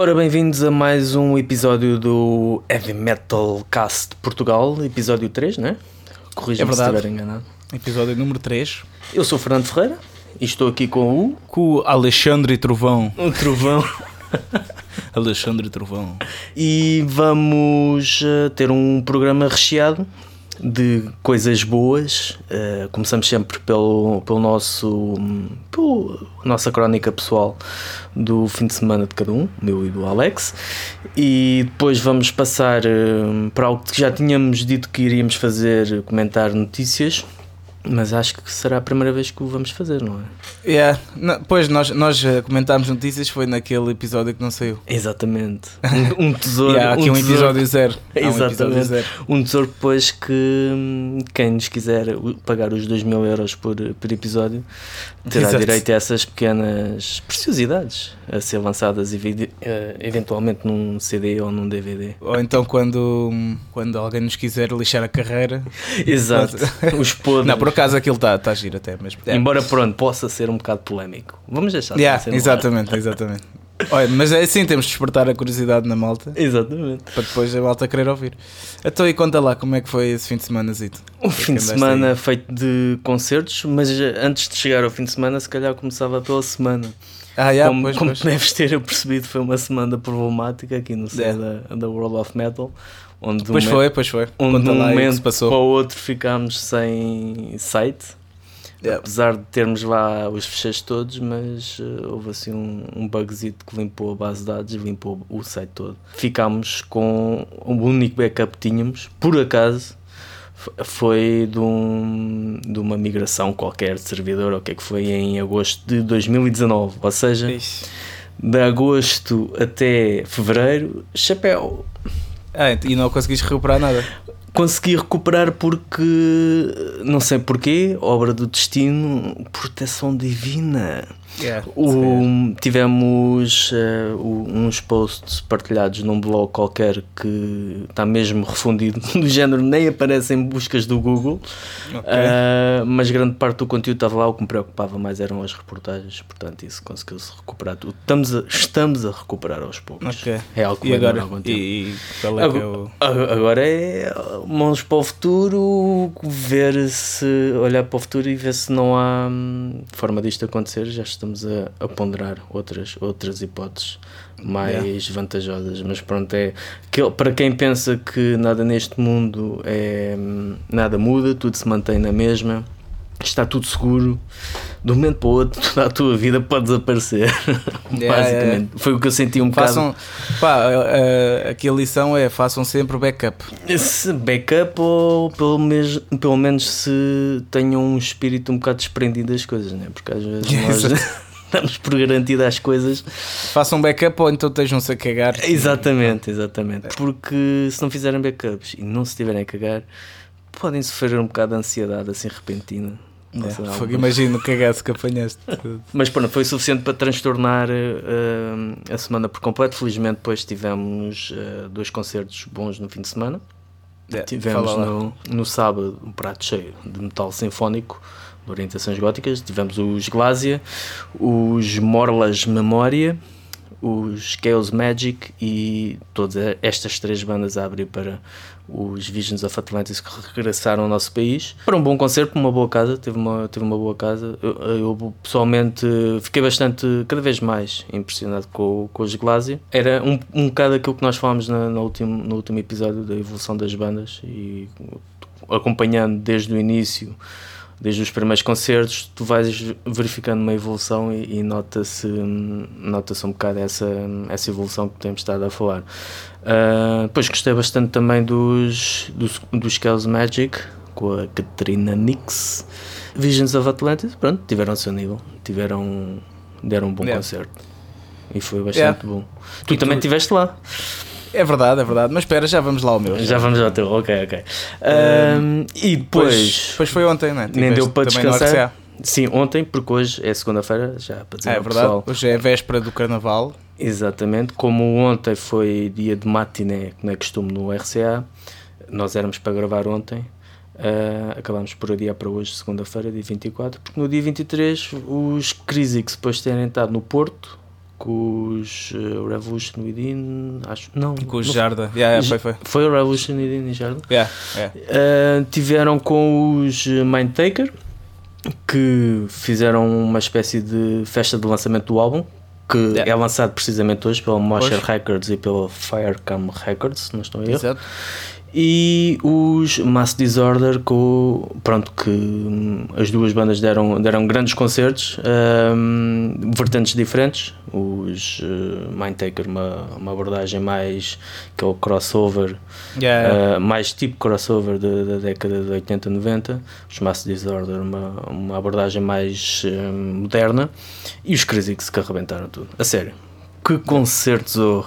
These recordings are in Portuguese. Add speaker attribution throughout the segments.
Speaker 1: Ora, bem-vindos a mais um episódio do Heavy Metal Cast Portugal, episódio 3, né? Corrija-me
Speaker 2: É
Speaker 1: se estiver enganado.
Speaker 2: Episódio número 3.
Speaker 1: Eu sou o Fernando Ferreira e estou aqui com o,
Speaker 2: Com o Alexandre Trovão.
Speaker 1: o Trovão
Speaker 2: Alexandre Trovão.
Speaker 1: e vamos eh, ter um programa recheado de coisas boas. Eh, começamos sempre pelo, pelo nosso pela nossa crónica pessoal do fim de semana de cada um, meu e do Alex, e depois vamos passar eh, para algo que já tínhamos dito que iríamos fazer, comentar notícias. Mas acho que será a primeira vez que o vamos fazer, não é?
Speaker 2: Yeah. Não, pois nós, nós eh, comentámos notícias, foi naquele episódio que não saiu.
Speaker 1: Exatamente. Um, um tesouro.
Speaker 2: Yeah, aqui um,
Speaker 1: tesouro-
Speaker 2: episódio zero. Há um episódio
Speaker 1: Exatamente.
Speaker 2: zero.
Speaker 1: Um tesouro depois que hum, quem nos quiser pagar os 2 mil euros por, por episódio terá
Speaker 2: Exato.
Speaker 1: direito a essas pequenas preciosidades a ser lançadas eh, eventualmente num CD ou num DVD.
Speaker 2: Ou então quando, quando alguém nos quiser lixar a carreira.
Speaker 1: Exato. Os podres.
Speaker 2: Não, por acaso aquilo está tá giro até mesmo.
Speaker 1: Embora pronto, possa ser um bocado polémico. Vamos deixar de
Speaker 2: Yeah,
Speaker 1: ar.
Speaker 2: exatamente, exatamente. Olha, mas é assim, temos de despertar a curiosidade na malta
Speaker 1: Exatamente.
Speaker 2: para depois a malta querer ouvir. Então e conta lá como é que foi esse fim de semana, Zito?
Speaker 1: Um fim de semana feito de concertos, mas antes de chegar ao fim de semana, se calhar começava pela semana.
Speaker 2: Ah, yeah,
Speaker 1: como
Speaker 2: pois,
Speaker 1: como
Speaker 2: pois.
Speaker 1: deves ter percebido, foi uma semana problemática aqui no céu
Speaker 2: É.
Speaker 1: da, da World of Metal, onde de um
Speaker 2: Pois
Speaker 1: momen-
Speaker 2: foi, pois foi.
Speaker 1: onde de um
Speaker 2: aí
Speaker 1: momento para o outro ficámos sem site.
Speaker 2: Yeah.
Speaker 1: Apesar de termos lá os fecheiros todos, mas eh, houve assim um, um bugzito que limpou a base de dados e limpou o site todo. Ficámos com o único backup que tínhamos, por acaso, foi de, um, de uma migração qualquer de servidor, ou o que é que foi, em agosto de 2019. Ou seja,
Speaker 2: Ixi.
Speaker 1: de agosto até fevereiro, chapéu.
Speaker 2: Ah, e não conseguiste recuperar nada.
Speaker 1: Consegui recuperar porque, não sei porquê, obra do destino, proteção divina.
Speaker 2: Yeah,
Speaker 1: O- tivemos o- uns posts partilhados num blog qualquer que está mesmo refundido, do género nem aparece em buscas do Google,
Speaker 2: Ok.
Speaker 1: Ah, mas grande parte do conteúdo estava lá. O que me preocupava mais eram as reportagens, portanto, isso conseguiu-se recuperar tudo. Estamos a, estamos a recuperar aos poucos.
Speaker 2: Ok.
Speaker 1: É algo que
Speaker 2: E agora? E, e é é o.
Speaker 1: Agora, agora é mãos para o futuro, ver se olhar para o futuro e ver se não há hum, forma disto acontecer. Já estamos a, a ponderar outras, outras hipóteses mais vantajosas. Mas pronto, é que, para quem pensa que nada neste mundo é hum, nada muda, tudo se mantém na mesma. Está tudo seguro, de um momento para o outro, toda a tua vida pode desaparecer.
Speaker 2: Yeah,
Speaker 1: Basicamente, foi o que eu senti um bocado.
Speaker 2: Façam. Pá, a- a- aqui a lição é façam sempre o backup.
Speaker 1: Se backup ou pelo, mes, pelo menos se tenham um espírito um bocado desprendido das coisas, né? porque às vezes nós
Speaker 2: Exato.
Speaker 1: damos por garantido as coisas.
Speaker 2: Façam backup ou então estejam-se a cagar.
Speaker 1: Exatamente, exatamente. Porque se não fizerem backups e não se tiverem a cagar, podem sofrer um bocado de ansiedade assim repentina.
Speaker 2: Fogo,
Speaker 1: algo.
Speaker 2: imagino o cagaço que apanhaste.
Speaker 1: Mas pronto, foi suficiente para transtornar eh, a semana por completo. Felizmente, depois tivemos eh, dois concertos bons no fim de semana.
Speaker 2: Yeah,
Speaker 1: Tivemos no, no sábado um prato cheio de metal sinfónico de orientações góticas. Tivemos os Glásia, os Morlas Memória, os Chaos Magic e todas estas três bandas a abrir para os Visions of Atlantis que regressaram ao nosso país. Para um bom concerto, uma boa casa, teve uma, teve uma boa casa. Eu, eu, pessoalmente fiquei bastante, cada vez mais impressionado com, com os Glásia. Era um, um bocado aquilo que nós falámos na, no, último, no último episódio da evolução das bandas e acompanhando desde o início desde os primeiros concertos, tu vais verificando uma evolução e, e nota-se nota um bocado essa, essa evolução que temos estado a falar. Uh, depois gostei bastante também dos, dos, dos Chaos Magic, com a Katrina Nix. Visions of Atlantis, pronto, tiveram o seu nível, tiveram, deram um bom
Speaker 2: Yeah.
Speaker 1: concerto. E foi bastante
Speaker 2: Yeah.
Speaker 1: bom. Tu
Speaker 2: E
Speaker 1: também
Speaker 2: tu-
Speaker 1: estiveste lá.
Speaker 2: É verdade, é verdade. Mas espera, já vamos lá ao meu.
Speaker 1: Já vamos ao teu, ok, ok. Um, e
Speaker 2: Depois,
Speaker 1: depois.
Speaker 2: depois foi ontem, né?
Speaker 1: Nem
Speaker 2: Tiveste
Speaker 1: deu para descansar. Sim, ontem, porque hoje é segunda-feira, já para dizer
Speaker 2: é verdade.
Speaker 1: pessoal.
Speaker 2: Hoje é véspera do carnaval.
Speaker 1: Exatamente, como ontem foi dia de matiné, como é costume no RCA, nós éramos para gravar ontem, ah, acabámos por adiar para hoje, segunda-feira, dia 24, porque no dia 23 os Crisix, depois de terem estado no Porto, com os uh, Revolution Within, acho. Não,
Speaker 2: Com os Jarda. Yeah, yeah, foi, foi.
Speaker 1: Foi o Revolution Within e Jardim.
Speaker 2: Yeah, yeah.
Speaker 1: Uh, tiveram com os Mindtaker, que fizeram uma espécie de festa de lançamento do álbum, que
Speaker 2: Yeah.
Speaker 1: é lançado precisamente hoje pela Mosher. Records e pela Firecam Records, se não estou a erro.
Speaker 2: Exato.
Speaker 1: E os Mass Disorder, com, pronto, que hum, as duas bandas deram, deram grandes concertos, hum, vertentes diferentes. Os uh, Mindtaker, uma, uma abordagem mais que é o crossover,
Speaker 2: Yeah, yeah.
Speaker 1: Uh, mais tipo crossover da, da década de 80, 90, os Mass Disorder, uma, uma abordagem mais uh, moderna, e os Crisix que arrebentaram tudo. A sério, que concertos, oh,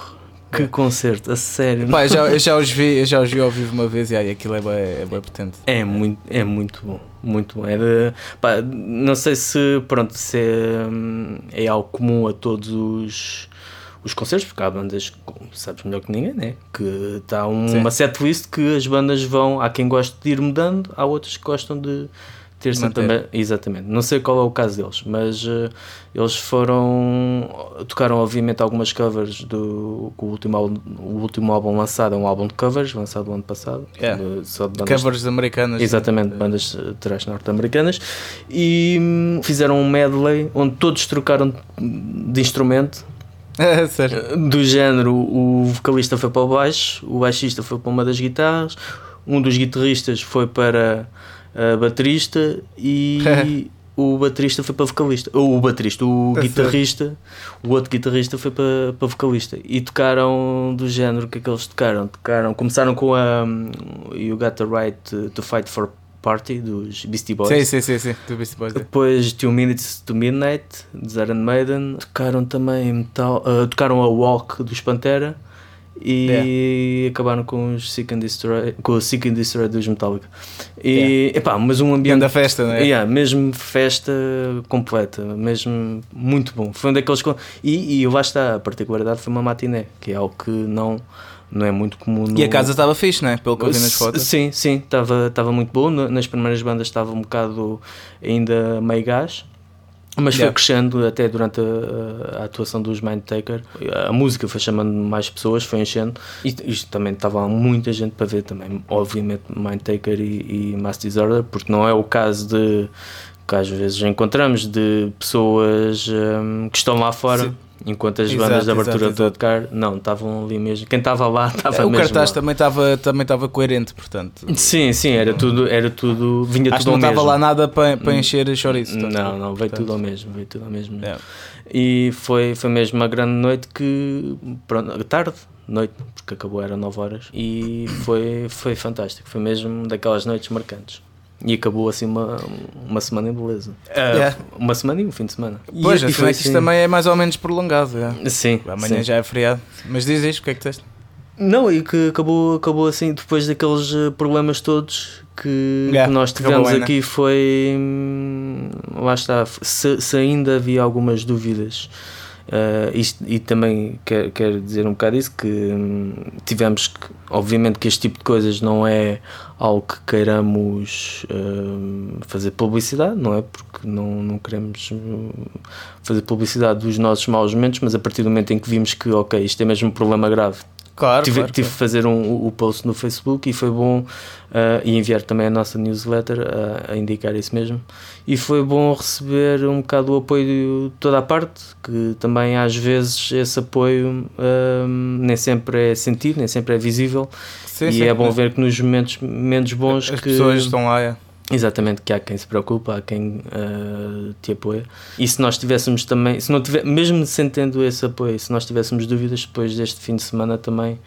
Speaker 1: que concerto, a sério.
Speaker 2: Pá, eu já, eu já os vi, eu já os vi ao vivo uma vez e aí aquilo é bem, é bem potente.
Speaker 1: É muito, é muito bom, muito bom. É de- pá, não sei se, pronto, se é, é algo comum a todos os, os concertos, porque há bandas, sabes melhor que ninguém, né? Que está uma setlist que as bandas vão, há quem goste de ir mudando, há outros que gostam de ter sempre exatamente, não sei qual é o caso deles, mas eh, eles foram, tocaram obviamente algumas covers do o último, álbum, o último álbum lançado, é um álbum de covers, lançado no ano passado,
Speaker 2: Yeah.
Speaker 1: de- só de bandas
Speaker 2: Covers americanas.
Speaker 1: Exatamente, bandas eh, trash norte-americanas e hum, fizeram um medley onde todos trocaram de instrumento
Speaker 2: É, sério.
Speaker 1: eh, do género o vocalista foi para o baixo, o baixista foi para uma das guitarras, um dos guitarristas foi para a baterista e o baterista foi para vocalista, ou o baterista, o
Speaker 2: É
Speaker 1: guitarrista, o outro guitarrista foi para, para vocalista e tocaram do género que é que eles tocaram? Tocaram, começaram com a um, You Got the Right to, to Fight for Party dos Beastie Boys.
Speaker 2: Sim, sim, sim, sim. Do Beastie Boys. é.
Speaker 1: Depois Two Minutes to Midnight, de Iron Maiden. Tocaram também metal, ah, tocaram a Walk dos Pantera e acabaram com os Seek and Destroy, com o Seek and Destroy dos Metallica. E, epá, mas um ambiente
Speaker 2: da festa, não é?
Speaker 1: Yeah, mesmo festa completa, mesmo muito bom. Foi um daqueles. E, e lá está, a particularidade foi uma matiné, que é algo que não, não é muito comum. No...
Speaker 2: E a casa estava fixe, não é? Pelo que eu vi nas fotos.
Speaker 1: Sim, sim, estava estava muito bom. Nas primeiras bandas estava um bocado ainda meio gás. Mas foi
Speaker 2: Yeah.
Speaker 1: crescendo até durante a, a atuação dos Mindtaker. A música foi chamando mais pessoas, foi enchendo. E isto também estava muita gente para ver também. Obviamente, Mindtaker e, e Mass Disorder, porque não é o caso de que às vezes encontramos de pessoas hum, que estão lá fora.
Speaker 2: Sim.
Speaker 1: Enquanto as
Speaker 2: Exato,
Speaker 1: bandas de abertura
Speaker 2: exato,
Speaker 1: a tocar, não, estavam ali mesmo. Quem estava lá estava
Speaker 2: o
Speaker 1: mesmo.
Speaker 2: cartaz
Speaker 1: lá.
Speaker 2: também estava também estava coerente, portanto.
Speaker 1: Sim, sim, era tudo, era tudo, vinha
Speaker 2: Acho
Speaker 1: tudo
Speaker 2: não
Speaker 1: ao
Speaker 2: estava
Speaker 1: mesmo.
Speaker 2: lá nada para, para encher chouriço.
Speaker 1: Não, não, veio
Speaker 2: Portanto,
Speaker 1: tudo ao mesmo, veio tudo ao mesmo.
Speaker 2: yeah.
Speaker 1: E foi, foi mesmo uma grande noite que, pronto, tarde, noite, porque acabou, era 9 horas, e foi, foi fantástico, foi mesmo daquelas noites marcantes. E acabou assim uma, uma semana em beleza. Ah,
Speaker 2: Yeah.
Speaker 1: Uma semana e um fim de semana. E-
Speaker 2: Pois,
Speaker 1: e
Speaker 2: assim, é que isto também é mais ou menos prolongado. yeah.
Speaker 1: Sim,
Speaker 2: Amanhã
Speaker 1: sim.
Speaker 2: já é feriado. Mas diz isto, o que é que tens?
Speaker 1: Não, e que acabou, acabou assim depois daqueles eh, problemas todos que,
Speaker 2: Yeah,
Speaker 1: que nós
Speaker 2: acabou
Speaker 1: tivemos
Speaker 2: né?
Speaker 1: aqui foi hum, lá está, se, se ainda havia algumas dúvidas eh, isto- e também quero, quero dizer um bocado isso que hum, tivemos que, obviamente que este tipo de coisas não é algo que queiramos hum, fazer publicidade, não é? Porque não, não queremos hum, fazer publicidade dos nossos maus momentos, mas a partir do momento em que vimos que ok, isto é mesmo um problema grave
Speaker 2: Claro,
Speaker 1: tive,
Speaker 2: claro,
Speaker 1: tive que fazer um, o- post no Facebook e foi bom ah, e enviar também a nossa newsletter a, a indicar isso mesmo e foi bom receber um bocado o apoio de toda a parte que também às vezes esse apoio ah, nem sempre é sentido, nem sempre é visível
Speaker 2: Sim,
Speaker 1: e
Speaker 2: sim.
Speaker 1: é bom ver que nos momentos menos bons
Speaker 2: As
Speaker 1: que
Speaker 2: pessoas estão lá. é.
Speaker 1: Exatamente, que há quem se preocupa, há quem ah, te apoia. E se nós tivéssemos também, se não tiver, mesmo sem tendo esse apoio, se nós tivéssemos dúvidas depois deste fim de semana também,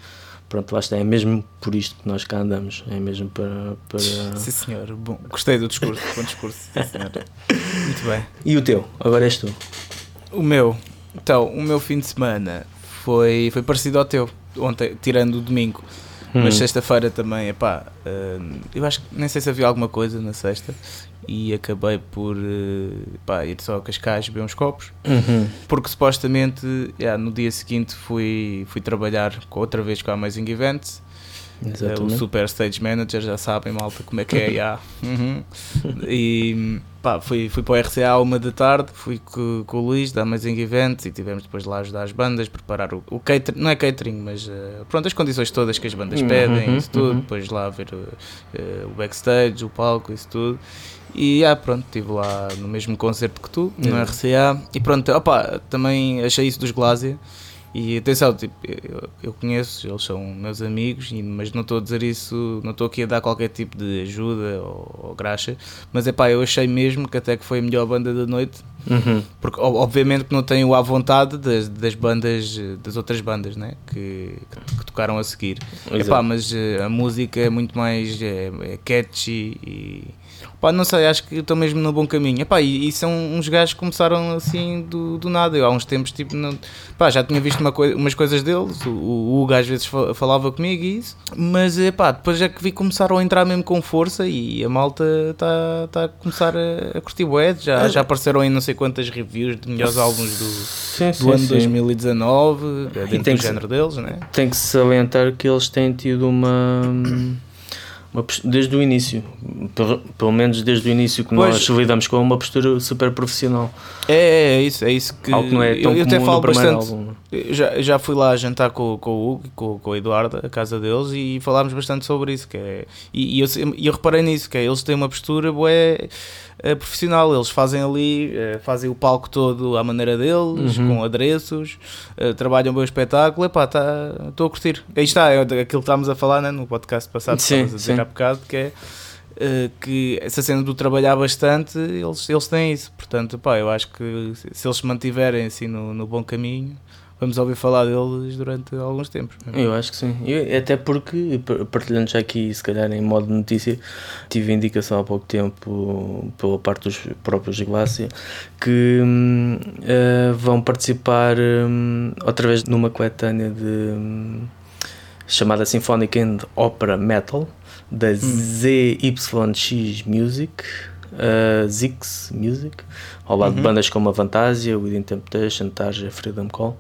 Speaker 1: pronto, lá está, é mesmo por isto que nós cá andamos, é mesmo para. para...
Speaker 2: Sim, senhor. Bom, gostei do discurso. Bom discurso. Sim, senhor. Muito bem.
Speaker 1: E o teu? Agora és tu.
Speaker 2: O meu. Então, o meu fim de semana foi, foi parecido ao teu. Ontem, tirando o domingo. Mas
Speaker 1: Hum.
Speaker 2: sexta-feira também, epá, hum, eu acho que nem sei se havia alguma coisa na sexta e acabei por pá, ir só a Cascais beber uns copos,
Speaker 1: Uhum.
Speaker 2: porque supostamente yeah, no dia seguinte fui, fui trabalhar outra vez com a Amazing Events o
Speaker 1: Exatamente.
Speaker 2: Super Stage Manager, já sabem, malta, como é que é, já. Uhum. E pá, fui, fui para o RCA à uma da tarde, fui com, com o Luís da Amazing Events e tivemos depois lá a ajudar as bandas, preparar o, o catering, não é catering, mas eh, pronto, as condições todas que as bandas
Speaker 1: Uhum,
Speaker 2: pedem, isso tudo,
Speaker 1: uhum.
Speaker 2: depois lá ver eh, o backstage, o palco, isso tudo. E ah, pronto, estive lá no mesmo concerto que tu, no
Speaker 1: Uhum.
Speaker 2: RCA, e pronto, opá, também achei isso dos Glásia. E atenção, tipo, eu, eu conheço, eles são meus amigos, mas não estou a dizer isso, não estou aqui a dar qualquer tipo de ajuda ou, ou graxa, mas é pá, eu achei mesmo que até que foi a melhor banda da noite,
Speaker 1: Uhum.
Speaker 2: porque obviamente que não tenho à vontade das, das bandas, das outras bandas, né, que, que, que tocaram a seguir. Epá, mas eh, a música é muito mais é, é catchy e pá, não sei, acho que estou mesmo no bom caminho. Epá, e, e são uns gajos que começaram assim do, do nada. Eu há uns tempos tipo, não, pá, já tinha visto uma coi- umas coisas deles, o, o Hugo às vezes fa- falava comigo e isso, mas epá, depois é que vi começaram a entrar mesmo com força e a malta está tá a começar a, a curtir bué, já, já apareceram em não sei quantas reviews de melhores álbuns do,
Speaker 1: Sim,
Speaker 2: do
Speaker 1: sim,
Speaker 2: ano
Speaker 1: sim.
Speaker 2: 2019, dentro
Speaker 1: tem
Speaker 2: do género deles, né?
Speaker 1: Tem que se salientar que eles têm tido uma. Desde o início, pelo, pelo menos desde o início que
Speaker 2: Pois.
Speaker 1: nós lidamos com uma postura super profissional.
Speaker 2: É, é, é isso, é isso que
Speaker 1: algo que não é tão
Speaker 2: eu, eu
Speaker 1: comum
Speaker 2: até falo
Speaker 1: no
Speaker 2: bastante.
Speaker 1: álbum.
Speaker 2: Já, já fui lá jantar com, com o Hugo com, com o Eduardo, a casa deles, e falámos bastante sobre isso. Que é, e, e eu, e eu reparei nisso, que é, eles têm uma postura bué, eh, profissional, eles fazem ali, eh, fazem o palco todo à maneira deles,
Speaker 1: Uhum.
Speaker 2: com adereços, eh, trabalham bem o espetáculo, epá, estou a curtir. Aí está, é aquilo que estávamos a falar né, no podcast passado,
Speaker 1: Sim,
Speaker 2: estavas a dizer
Speaker 1: sim.
Speaker 2: há bocado, que é que essa cena do trabalhar bastante, eles, eles têm isso. Portanto, pá, eu acho que se, se eles se mantiverem assim no, no bom caminho, vamos ouvir falar deles durante alguns tempos.
Speaker 1: Eu acho que sim. Eu- até porque, par- partilhando já aqui, se calhar em modo de notícia, tive indicação há pouco tempo, pela parte dos próprios Glácia, que hum, eh, vão participar hum, outra vez numa coletânea de. hum, chamada Symphonic and Opera Metal, da ZYX Music. Uh, Zix Music, ao lado de
Speaker 2: Uhum.
Speaker 1: bandas como a Fantasia, Within Temptation, Tarja, Freedom Call.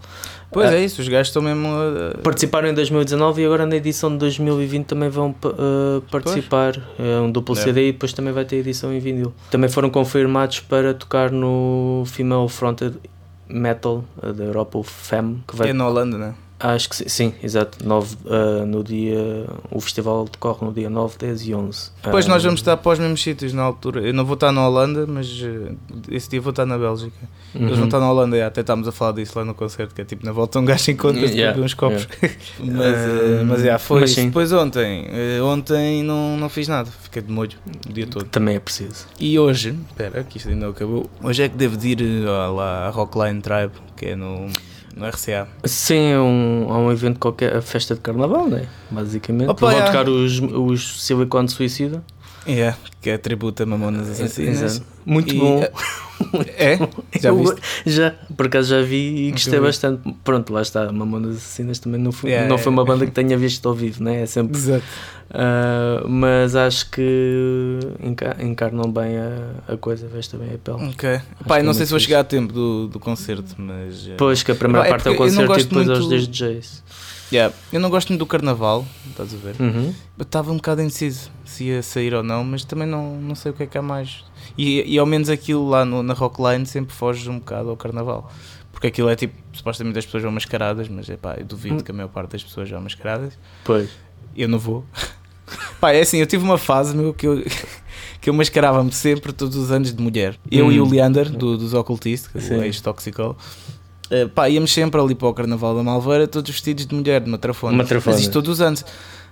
Speaker 2: Pois
Speaker 1: Ah.
Speaker 2: é isso, os gajos estão mesmo. a-
Speaker 1: Participaram em 2019 e agora na edição de 2020 também vão uh, participar. É um duplo
Speaker 2: É.
Speaker 1: CD e depois também vai ter edição em vinil. Também foram confirmados para tocar no Female Fronted Metal uh, da Europa, o FEM, que vai
Speaker 2: É na Holanda, né?
Speaker 1: Acho que sim, sim exato. 9, uh, no dia, o festival decorre no dia 9, 10 e 11.
Speaker 2: Depois
Speaker 1: Uh,
Speaker 2: nós vamos estar para os mesmos sítios na altura. Eu não vou estar na Holanda, mas eh, esse dia vou estar na Bélgica. Eles
Speaker 1: uhum.
Speaker 2: vão estar na Holanda, até estávamos a falar disso lá no concerto, que é tipo na volta um gajo encontra-se
Speaker 1: Yeah,
Speaker 2: uns copos. mas,
Speaker 1: Eh,
Speaker 2: eh, mas já, foi
Speaker 1: mas.
Speaker 2: Depois ontem, ontem não, não fiz nada, fiquei de molho o dia todo.
Speaker 1: Também é preciso.
Speaker 2: E hoje, espera, que isto ainda não acabou. Hoje é que devo de ir lá à Rockline Tribe, que é no, no RCA.
Speaker 1: Sim, é um, há um evento qualquer, a festa de carnaval, né? Basicamente.
Speaker 2: Opa,
Speaker 1: Vão
Speaker 2: é.
Speaker 1: tocar os, os Silicon Suicida.
Speaker 2: É, que é tributo a Mamonas Assassinas.
Speaker 1: Exato. Muito
Speaker 2: E,
Speaker 1: bom.
Speaker 2: É? Já viste?
Speaker 1: Já, por acaso já vi e gostei
Speaker 2: vi.
Speaker 1: bastante. Pronto, lá está, Mamonas Assassinas também não foi,
Speaker 2: Yeah,
Speaker 1: não foi
Speaker 2: yeah.
Speaker 1: uma banda que tenha visto ao vivo, né? É sempre.
Speaker 2: Exato.
Speaker 1: Ah, mas acho que enca- encarnam bem a, a coisa, veste bem a pele.
Speaker 2: Ok. Pai,
Speaker 1: é
Speaker 2: não sei
Speaker 1: muito
Speaker 2: se vou chegar a tempo do, do concerto, mas. eh,
Speaker 1: Pois que a primeira
Speaker 2: Epá, é
Speaker 1: parte é o concerto e depois
Speaker 2: muito-
Speaker 1: aos dois DJs.
Speaker 2: Yeah, eu não gosto muito do carnaval, estás a ver?
Speaker 1: Uhum.
Speaker 2: Eu estava um bocado indeciso se ia sair ou não, mas também não, não sei o que é que há mais. E, e ao menos aquilo lá no, na Rockline sempre foge um bocado ao carnaval. Porque aquilo é tipo, supostamente as pessoas vão mascaradas, mas é pá, eu duvido
Speaker 1: Hum.
Speaker 2: que a maior parte das pessoas vão mascaradas.
Speaker 1: Pois.
Speaker 2: Eu não vou. Pá, é assim, eu tive uma fase meu que eu, que eu mascarava-me sempre todos os anos de mulher. Eu
Speaker 1: Hum.
Speaker 2: e o Leander, do, dos Ocultistas, o ex-Toxical. Eh, pá, íamos sempre ali para o Carnaval da Malveira, todos vestidos de mulher, de matrafona.
Speaker 1: Matrafona.
Speaker 2: Mas isto todos os anos.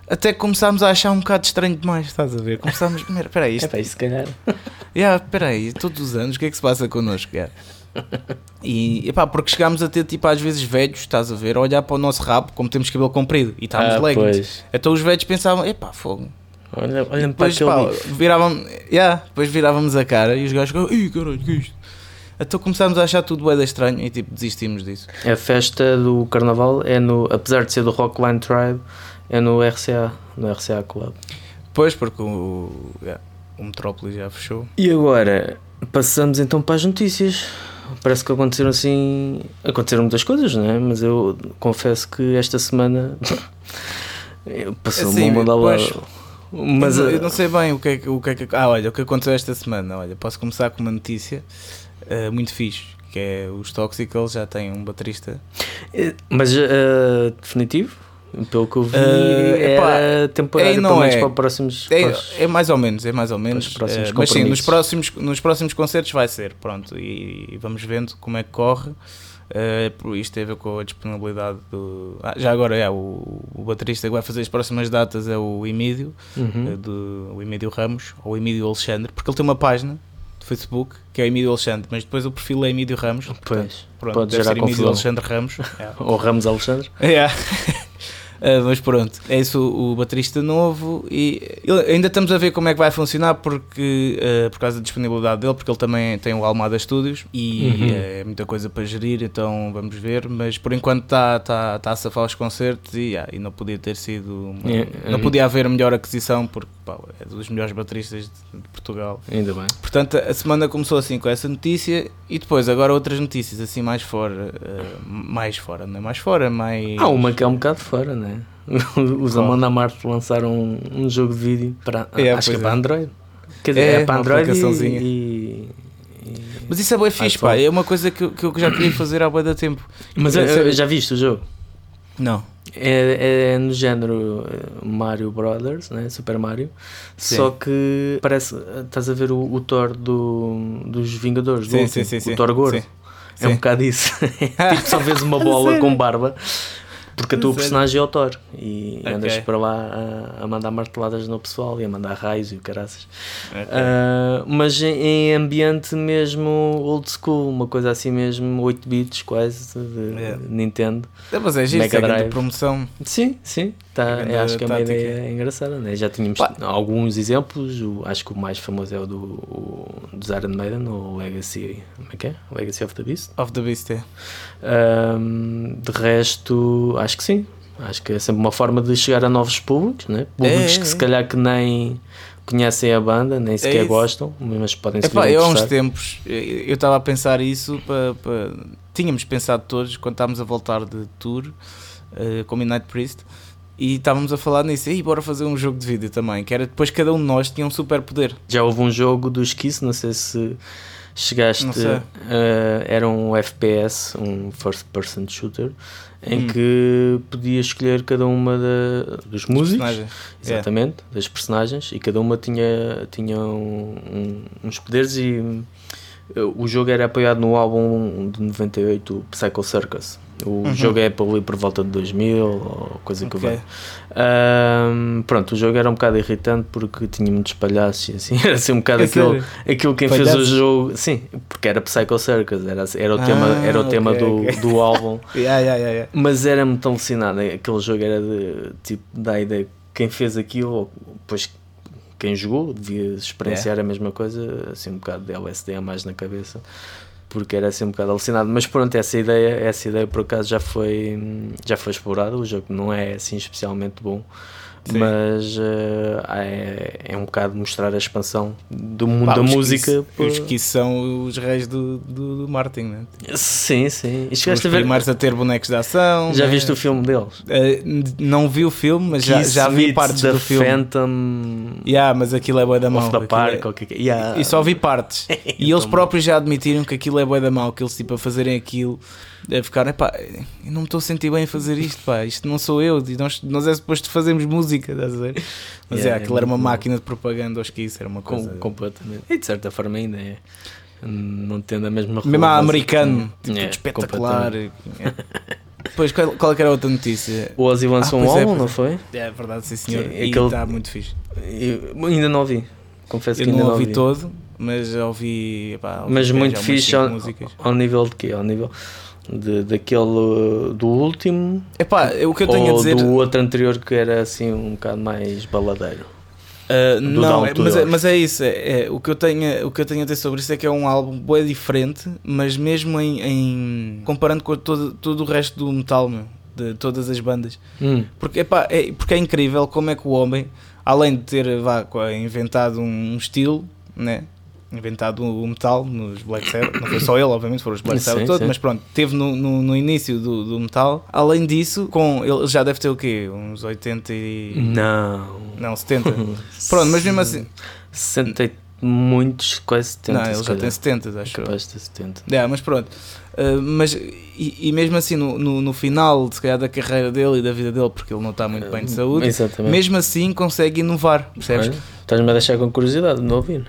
Speaker 2: Até que começámos a achar um bocado estranho demais, estás a ver? Começámos, espera aí,
Speaker 1: É
Speaker 2: isto,
Speaker 1: pá, isso se calhar.
Speaker 2: yeah, espera aí, todos os anos, o que é que se passa connosco? yeah? E epá, porque chegámos a ter tipo às vezes velhos, estás a ver, a olhar para o nosso rabo, como temos cabelo comprido e estávamos
Speaker 1: ah,
Speaker 2: leggings.
Speaker 1: pois.
Speaker 2: Então os velhos pensavam, epá, fogo,
Speaker 1: Olha, olha para
Speaker 2: depois,
Speaker 1: aquele.
Speaker 2: pá, viravam, yeah, depois virávamos a cara e os gajos ficavam, ih caralho, que é isto? Então começámos a achar tudo bué estranho e tipo desistimos disso.
Speaker 1: A festa do carnaval é no. Apesar de ser do Rockline Tribe, é no RCA, no RCA Club.
Speaker 2: Pois, porque o, yeah, o Metrópolis já fechou.
Speaker 1: E agora passamos então para as notícias. Parece que aconteceram assim. Aconteceram muitas coisas, não é? Mas eu confesso que esta semana Passou
Speaker 2: Assim,
Speaker 1: uma
Speaker 2: pois,
Speaker 1: Mas
Speaker 2: eu, não-
Speaker 1: eh,
Speaker 2: eu não sei bem o que, é, que- o que é que. Ah, olha, o que aconteceu esta semana. Olha, posso começar com uma notícia eh, muito fixe. Que é os Toxicals já têm um baterista.
Speaker 1: eh, mas eh, definitivo? Pelo que eu vi,
Speaker 2: Eh, epá,
Speaker 1: era temporário
Speaker 2: é não é.
Speaker 1: para próximos.
Speaker 2: É, é mais ou menos, é mais ou menos.
Speaker 1: os próximos
Speaker 2: Eh, mas sim, nos próximos, nos próximos concertos vai ser, pronto. E, e vamos vendo como é que corre. Por isto tem a ver com a disponibilidade do. Ah, já agora é, o, o baterista que vai fazer as próximas datas é o Emílio,
Speaker 1: Uhum.
Speaker 2: do, o Emílio Ramos, ou o Emílio Alexandre, porque ele tem uma página do Facebook que é o Emílio Alexandre, mas depois o perfil é Emílio Ramos.
Speaker 1: Pois,
Speaker 2: Pronto,
Speaker 1: pode
Speaker 2: deve
Speaker 1: gerar
Speaker 2: ser Emílio
Speaker 1: confusão.
Speaker 2: Alexandre Ramos. É.
Speaker 1: Ou Ramos Alexandre.
Speaker 2: Yeah. Ah, mas pronto, é isso o, o baterista novo e ainda estamos a ver como é que vai funcionar porque ah, por causa da disponibilidade dele, porque ele também tem o Almada Studios e
Speaker 1: Uhum.
Speaker 2: é muita coisa para gerir, então vamos ver, mas por enquanto está tá, tá a safar os concertos e, ah, e não podia ter sido uma-
Speaker 1: É,
Speaker 2: não
Speaker 1: é.
Speaker 2: podia haver melhor aquisição porque pá, é dos melhores bateristas de, de Portugal.
Speaker 1: Ainda bem.
Speaker 2: Portanto, a semana começou assim com essa notícia e depois agora outras notícias assim mais fora, ah, mais fora, não é mais fora, mais
Speaker 1: Há uma que é um bocado fora, né? Os? Amanda Marte lançaram um, um jogo de vídeo para.
Speaker 2: É,
Speaker 1: acho que é para
Speaker 2: é.
Speaker 1: Android. Quer dizer,
Speaker 2: É,
Speaker 1: é, para Android e. e-
Speaker 2: Mas isso é bem fixe, pá. É uma coisa que, eu- que eu já queria fazer há bué da tempo.
Speaker 1: Mas
Speaker 2: É,
Speaker 1: eh, já viste o jogo?
Speaker 2: Não.
Speaker 1: É, é no género eh, Mario Brothers, né? Super Mario.
Speaker 2: Sim.
Speaker 1: Só que parece. Estás a ver o, o Thor do, dos Vingadores, do
Speaker 2: Sim,
Speaker 1: último,
Speaker 2: sim, sim,
Speaker 1: o Thor Gordo.
Speaker 2: Sim.
Speaker 1: É um bocado isso. tipo, só vês uma bola com barba. Porque a tua
Speaker 2: Sério?
Speaker 1: personagem é o Thor e
Speaker 2: Ok.
Speaker 1: andas para lá a, a mandar marteladas no pessoal e a mandar raios e o caraças.
Speaker 2: Ok.
Speaker 1: Ah, mas em, em ambiente mesmo old school, uma coisa assim mesmo, 8 bits quase de
Speaker 2: É.
Speaker 1: Nintendo.
Speaker 2: É, mas é giro,
Speaker 1: Mega
Speaker 2: é
Speaker 1: Drive.
Speaker 2: promoção.
Speaker 1: Sim, sim, tá, eu acho que é uma
Speaker 2: tática.
Speaker 1: ideia engraçada. Né? Já tínhamos
Speaker 2: Pá.
Speaker 1: alguns exemplos, o- acho que o mais famoso é o do, o, dos Iron Maiden, o Legacy, como é que é? Legacy of the Beast.
Speaker 2: Of the Beast, é.
Speaker 1: Ahm, de resto, acho que sim. Acho que é sempre uma forma de chegar a novos públicos, né? públicos
Speaker 2: É,
Speaker 1: que
Speaker 2: é,
Speaker 1: se
Speaker 2: é.
Speaker 1: calhar que nem conhecem a banda, nem sequer
Speaker 2: isso.
Speaker 1: gostam, mas podem se
Speaker 2: Epá,
Speaker 1: a
Speaker 2: eu há uns tempos, eu estava a pensar isso para, para- Tínhamos pensado todos, quando estávamos a voltar de tour eh, com Midnight Priest, e estávamos a falar nisso, e bora fazer um jogo de vídeo também, que era depois cada um de nós tinha um super poder.
Speaker 1: Já houve um jogo dos Kiss, não sei se chegaste.
Speaker 2: Não sei.
Speaker 1: eh, era um FPS, um first person shooter, em
Speaker 2: Hum.
Speaker 1: que podias escolher cada uma da- dos músicos. Exatamente, das personagens, e cada uma tinha, tinha um- um- uns poderes e uh, o jogo era apoiado no álbum de 98, o Psycho Circus. O
Speaker 2: Uhum.
Speaker 1: jogo é ali por volta de 2000, ou coisa que
Speaker 2: Ok.
Speaker 1: vai. Ahm, pronto, o jogo era um bocado irritante porque tinha muitos palhaços e assim, era assim um bocado
Speaker 2: É
Speaker 1: aquilo,
Speaker 2: sério?
Speaker 1: aquilo quem fez o jogo, sim, porque era Psycho Circus, era, era o
Speaker 2: Ah,
Speaker 1: tema, era o tema
Speaker 2: ok,
Speaker 1: do,
Speaker 2: ok.
Speaker 1: do álbum.
Speaker 2: Yeah, yeah, yeah.
Speaker 1: Mas era muito alucinado. Aquele jogo era de tipo da ideia quem fez aquilo, ou depois quem jogou, devia experienciar a mesma coisa, assim um bocado de LSD a mais na cabeça, porque era assim um bocado alucinado. Mas pronto, essa ideia, essa ideia por acaso já foi, já foi explorada. O jogo não é assim especialmente bom.
Speaker 2: Sim.
Speaker 1: Mas eh, é, é um bocado mostrar a expansão do mundo
Speaker 2: Pá,
Speaker 1: da
Speaker 2: os
Speaker 1: música.
Speaker 2: Kiss-
Speaker 1: por-
Speaker 2: Os que são os reis do, do, do Martin, né?
Speaker 1: Sim, sim. E
Speaker 2: Os
Speaker 1: a ver.
Speaker 2: primeiros a ter bonecos de ação.
Speaker 1: Já
Speaker 2: né?
Speaker 1: viste o filme deles?
Speaker 2: N- não vi o filme, mas já,
Speaker 1: Kiss
Speaker 2: já vi partes do filme.
Speaker 1: Phantom
Speaker 2: Yeah, mas aquilo é bué da mão.
Speaker 1: Park,
Speaker 2: é-
Speaker 1: que é que é. Yeah.
Speaker 2: E só vi partes. E eles
Speaker 1: Então,
Speaker 2: próprios já admitiram que aquilo é bué da mau, que eles tipo a fazerem aquilo, a ficar, epá, não me estou a sentir bem a fazer isto, pá, isto não sou eu, nós, nós é suposto fazermos música, estás a ver? Mas
Speaker 1: Yeah,
Speaker 2: é, aquilo era uma
Speaker 1: bom.
Speaker 2: máquina de propaganda, acho que isso era uma
Speaker 1: Com,
Speaker 2: coisa...
Speaker 1: completamente. E de certa forma ainda é. Não tendo a mesma
Speaker 2: Mesmo americano,
Speaker 1: que-
Speaker 2: tipo,
Speaker 1: É,
Speaker 2: espetacular. É. Depois, qual, qual é era a outra notícia?
Speaker 1: O Ozzy lançou
Speaker 2: Ah,
Speaker 1: um
Speaker 2: pois é,
Speaker 1: álbum,
Speaker 2: pois
Speaker 1: não
Speaker 2: é.
Speaker 1: foi?
Speaker 2: É verdade, sim senhor,
Speaker 1: Que-
Speaker 2: e
Speaker 1: aquele-
Speaker 2: está muito fixe.
Speaker 1: Eu ainda não ouvi. Confesso
Speaker 2: Eu
Speaker 1: que ainda
Speaker 2: não ouvi todo, mas ouvi, epá, ouvi
Speaker 1: Mas muito fixe ao, ao nível de quê? Ao nível de, daquele do último
Speaker 2: Epá, o que eu tenho
Speaker 1: ou
Speaker 2: a dizer...
Speaker 1: do outro anterior que era assim um bocado mais baladeiro.
Speaker 2: Uh, não, é- mas, é, mas é isso. É, é, o, que eu tenho, o que eu tenho a dizer sobre isso é que é um álbum bem diferente, mas mesmo em, em- comparando com todo, todo o resto do metal, meu, de todas as bandas.
Speaker 1: Hum.
Speaker 2: Porque, epá, é, porque é incrível como é que o homem, além de ter vá, inventado um, um estilo, né? Inventado o metal nos Black Sabbath. Não foi só ele, obviamente, foram os Black Sabbath todos, mas pronto, teve no, no, no início do, do metal. Além disso, com ele já deve ter o quê? Uns 80 e.
Speaker 1: Não.
Speaker 2: Não, 70. Pronto, mas mesmo assim.
Speaker 1: 60 e muitos, quase 70.
Speaker 2: não, ele já tem
Speaker 1: calhar.
Speaker 2: 70, acho eu.
Speaker 1: Capaz de ter 70.
Speaker 2: É, mas pronto. Uh, mas e, e mesmo assim, no, no, no final, se calhar, da carreira dele e da vida dele, porque ele não está muito bem de saúde,
Speaker 1: Exatamente.
Speaker 2: mesmo assim consegue inovar, percebes?
Speaker 1: Estás-me a deixar com curiosidade de não ouvir.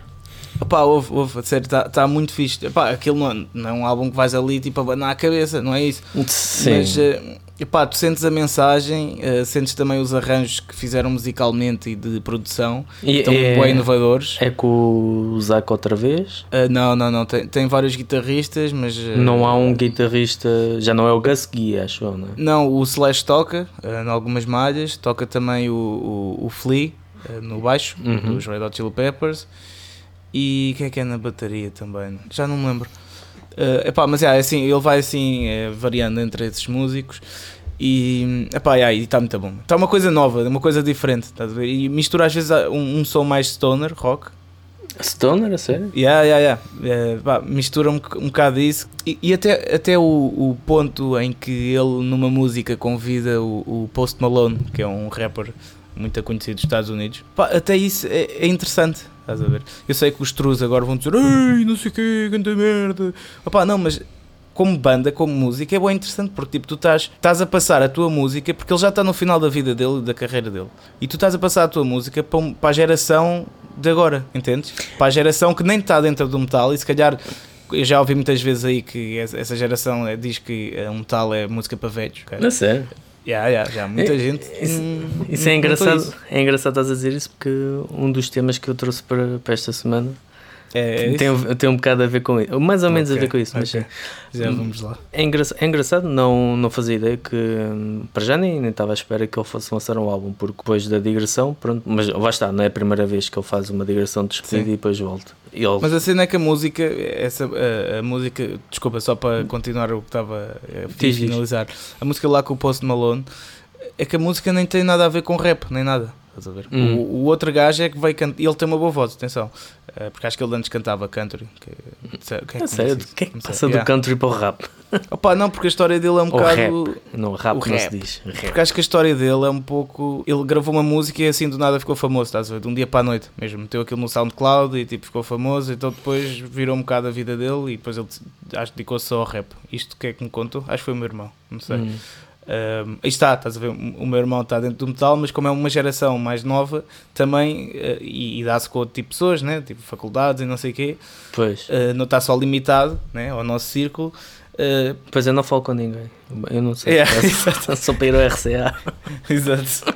Speaker 2: Opá, ouve, ouve, sério, está tá muito fixe. Epá, aquilo não, é- não é um álbum que vais ali tipo abanar a cabeça, não é isso?
Speaker 1: Sim.
Speaker 2: Mas eh, epá, tu sentes a mensagem, eh, sentes também os arranjos que fizeram musicalmente e de produção,
Speaker 1: e
Speaker 2: estão
Speaker 1: é,
Speaker 2: bem inovadores.
Speaker 1: é com o Zac outra vez.
Speaker 2: Eh, não, não, não, tem, tem vários guitarristas, mas
Speaker 1: Não há um guitarrista, já não é o Gus Guy, acho eu, não é?
Speaker 2: Não, o Slash toca em algumas malhas, toca também o, o, o Flea no baixo,
Speaker 1: Uhum.
Speaker 2: dos Red Hot Chili Peppers. E quem é que é na bateria também? Já não me lembro. Eh, epá, mas é assim, ele vai assim eh, variando entre esses músicos. E epá, yeah, está muito bom. Está uma coisa nova, uma coisa diferente. Estás a ver? E mistura às vezes um, um som mais stoner, rock,
Speaker 1: Stoner, a sério?
Speaker 2: Yeah, yeah, yeah. Eh, pá, mistura um, um bocado isso e, e até, até o, o ponto em que ele numa música convida o, o Post Malone, que é um rapper muito conhecido dos Estados Unidos, pá, até isso é, é interessante. Estás a ver? Eu sei que os trus agora vão dizer Ei, não sei o que, grande merda. Opá, não, mas como banda, como música, é bem interessante porque tipo, tu estás, estás a passar a tua música porque ele já está no final da vida dele, da carreira dele, e tu estás a passar a tua música para, para a geração de agora, entendes? Para a geração que nem está dentro do metal e se calhar. Eu já ouvi muitas vezes aí que essa geração eh, diz que eh, um metal é música para velhos. ok?
Speaker 1: A sério?
Speaker 2: Já, já. Muita
Speaker 1: É,
Speaker 2: gente.
Speaker 1: Isso,
Speaker 2: hum,
Speaker 1: isso é engraçado.
Speaker 2: isso.
Speaker 1: É engraçado estás a dizer isso porque um dos temas que eu trouxe para, para esta semana
Speaker 2: É, é isso?
Speaker 1: tem, tem um bocado a ver com isso. Mais ou menos a
Speaker 2: Ok,
Speaker 1: ver com isso, mas
Speaker 2: ok.
Speaker 1: sim.
Speaker 2: Já vamos lá.
Speaker 1: É, engraçado, é engraçado, não, não fazia ideia que hum, para já nem estava à espera que ele fosse lançar um álbum, porque depois da digressão, pronto, mas lá está, não é a primeira vez que ele faz uma digressão de despedida
Speaker 2: Sim.
Speaker 1: e depois volta. Ele,
Speaker 2: Mas a cena é que a música, essa, a, a música, desculpa, só para continuar o que estava a
Speaker 1: Diz, diz.
Speaker 2: finalizar, a música lá com o Post Malone, é que a música nem tem nada a ver com rap, nem nada. Estás a ver?
Speaker 1: Hum.
Speaker 2: O, o outro gajo é que vai cantar, e ele tem uma boa voz, atenção, eh, porque acho que ele antes cantava country. Que, quem é que
Speaker 1: sério,
Speaker 2: disse
Speaker 1: o que é que
Speaker 2: sei.
Speaker 1: passa do
Speaker 2: Yeah.
Speaker 1: country para o rap?
Speaker 2: Opa, não, porque a história dele é um bocado.
Speaker 1: Não, rap
Speaker 2: O
Speaker 1: não
Speaker 2: rap.
Speaker 1: se diz. Rap.
Speaker 2: Porque acho que a história dele é um pouco. Ele gravou uma música e assim do nada ficou famoso, estás a ver? De um dia para a noite mesmo. Meteu aquilo no SoundCloud e tipo ficou famoso. Então depois virou um bocado a vida dele e depois ele acho que dedicou-se só ao rap. Isto que é que me contou? Acho que foi o meu irmão, não sei.
Speaker 1: Hum.
Speaker 2: Um, aí está, estás a ver? O meu irmão está dentro do metal, mas como é uma geração mais nova, também, eh, e, e dá-se com outro tipo de pessoas, né? tipo faculdades e não sei o quê,
Speaker 1: Pois.
Speaker 2: eh, não está só limitado né? ao nosso círculo. eh,
Speaker 1: Pois eu não falo com ninguém. Eu não sei.
Speaker 2: É,
Speaker 1: É, só para ir ao RCA.
Speaker 2: Exato.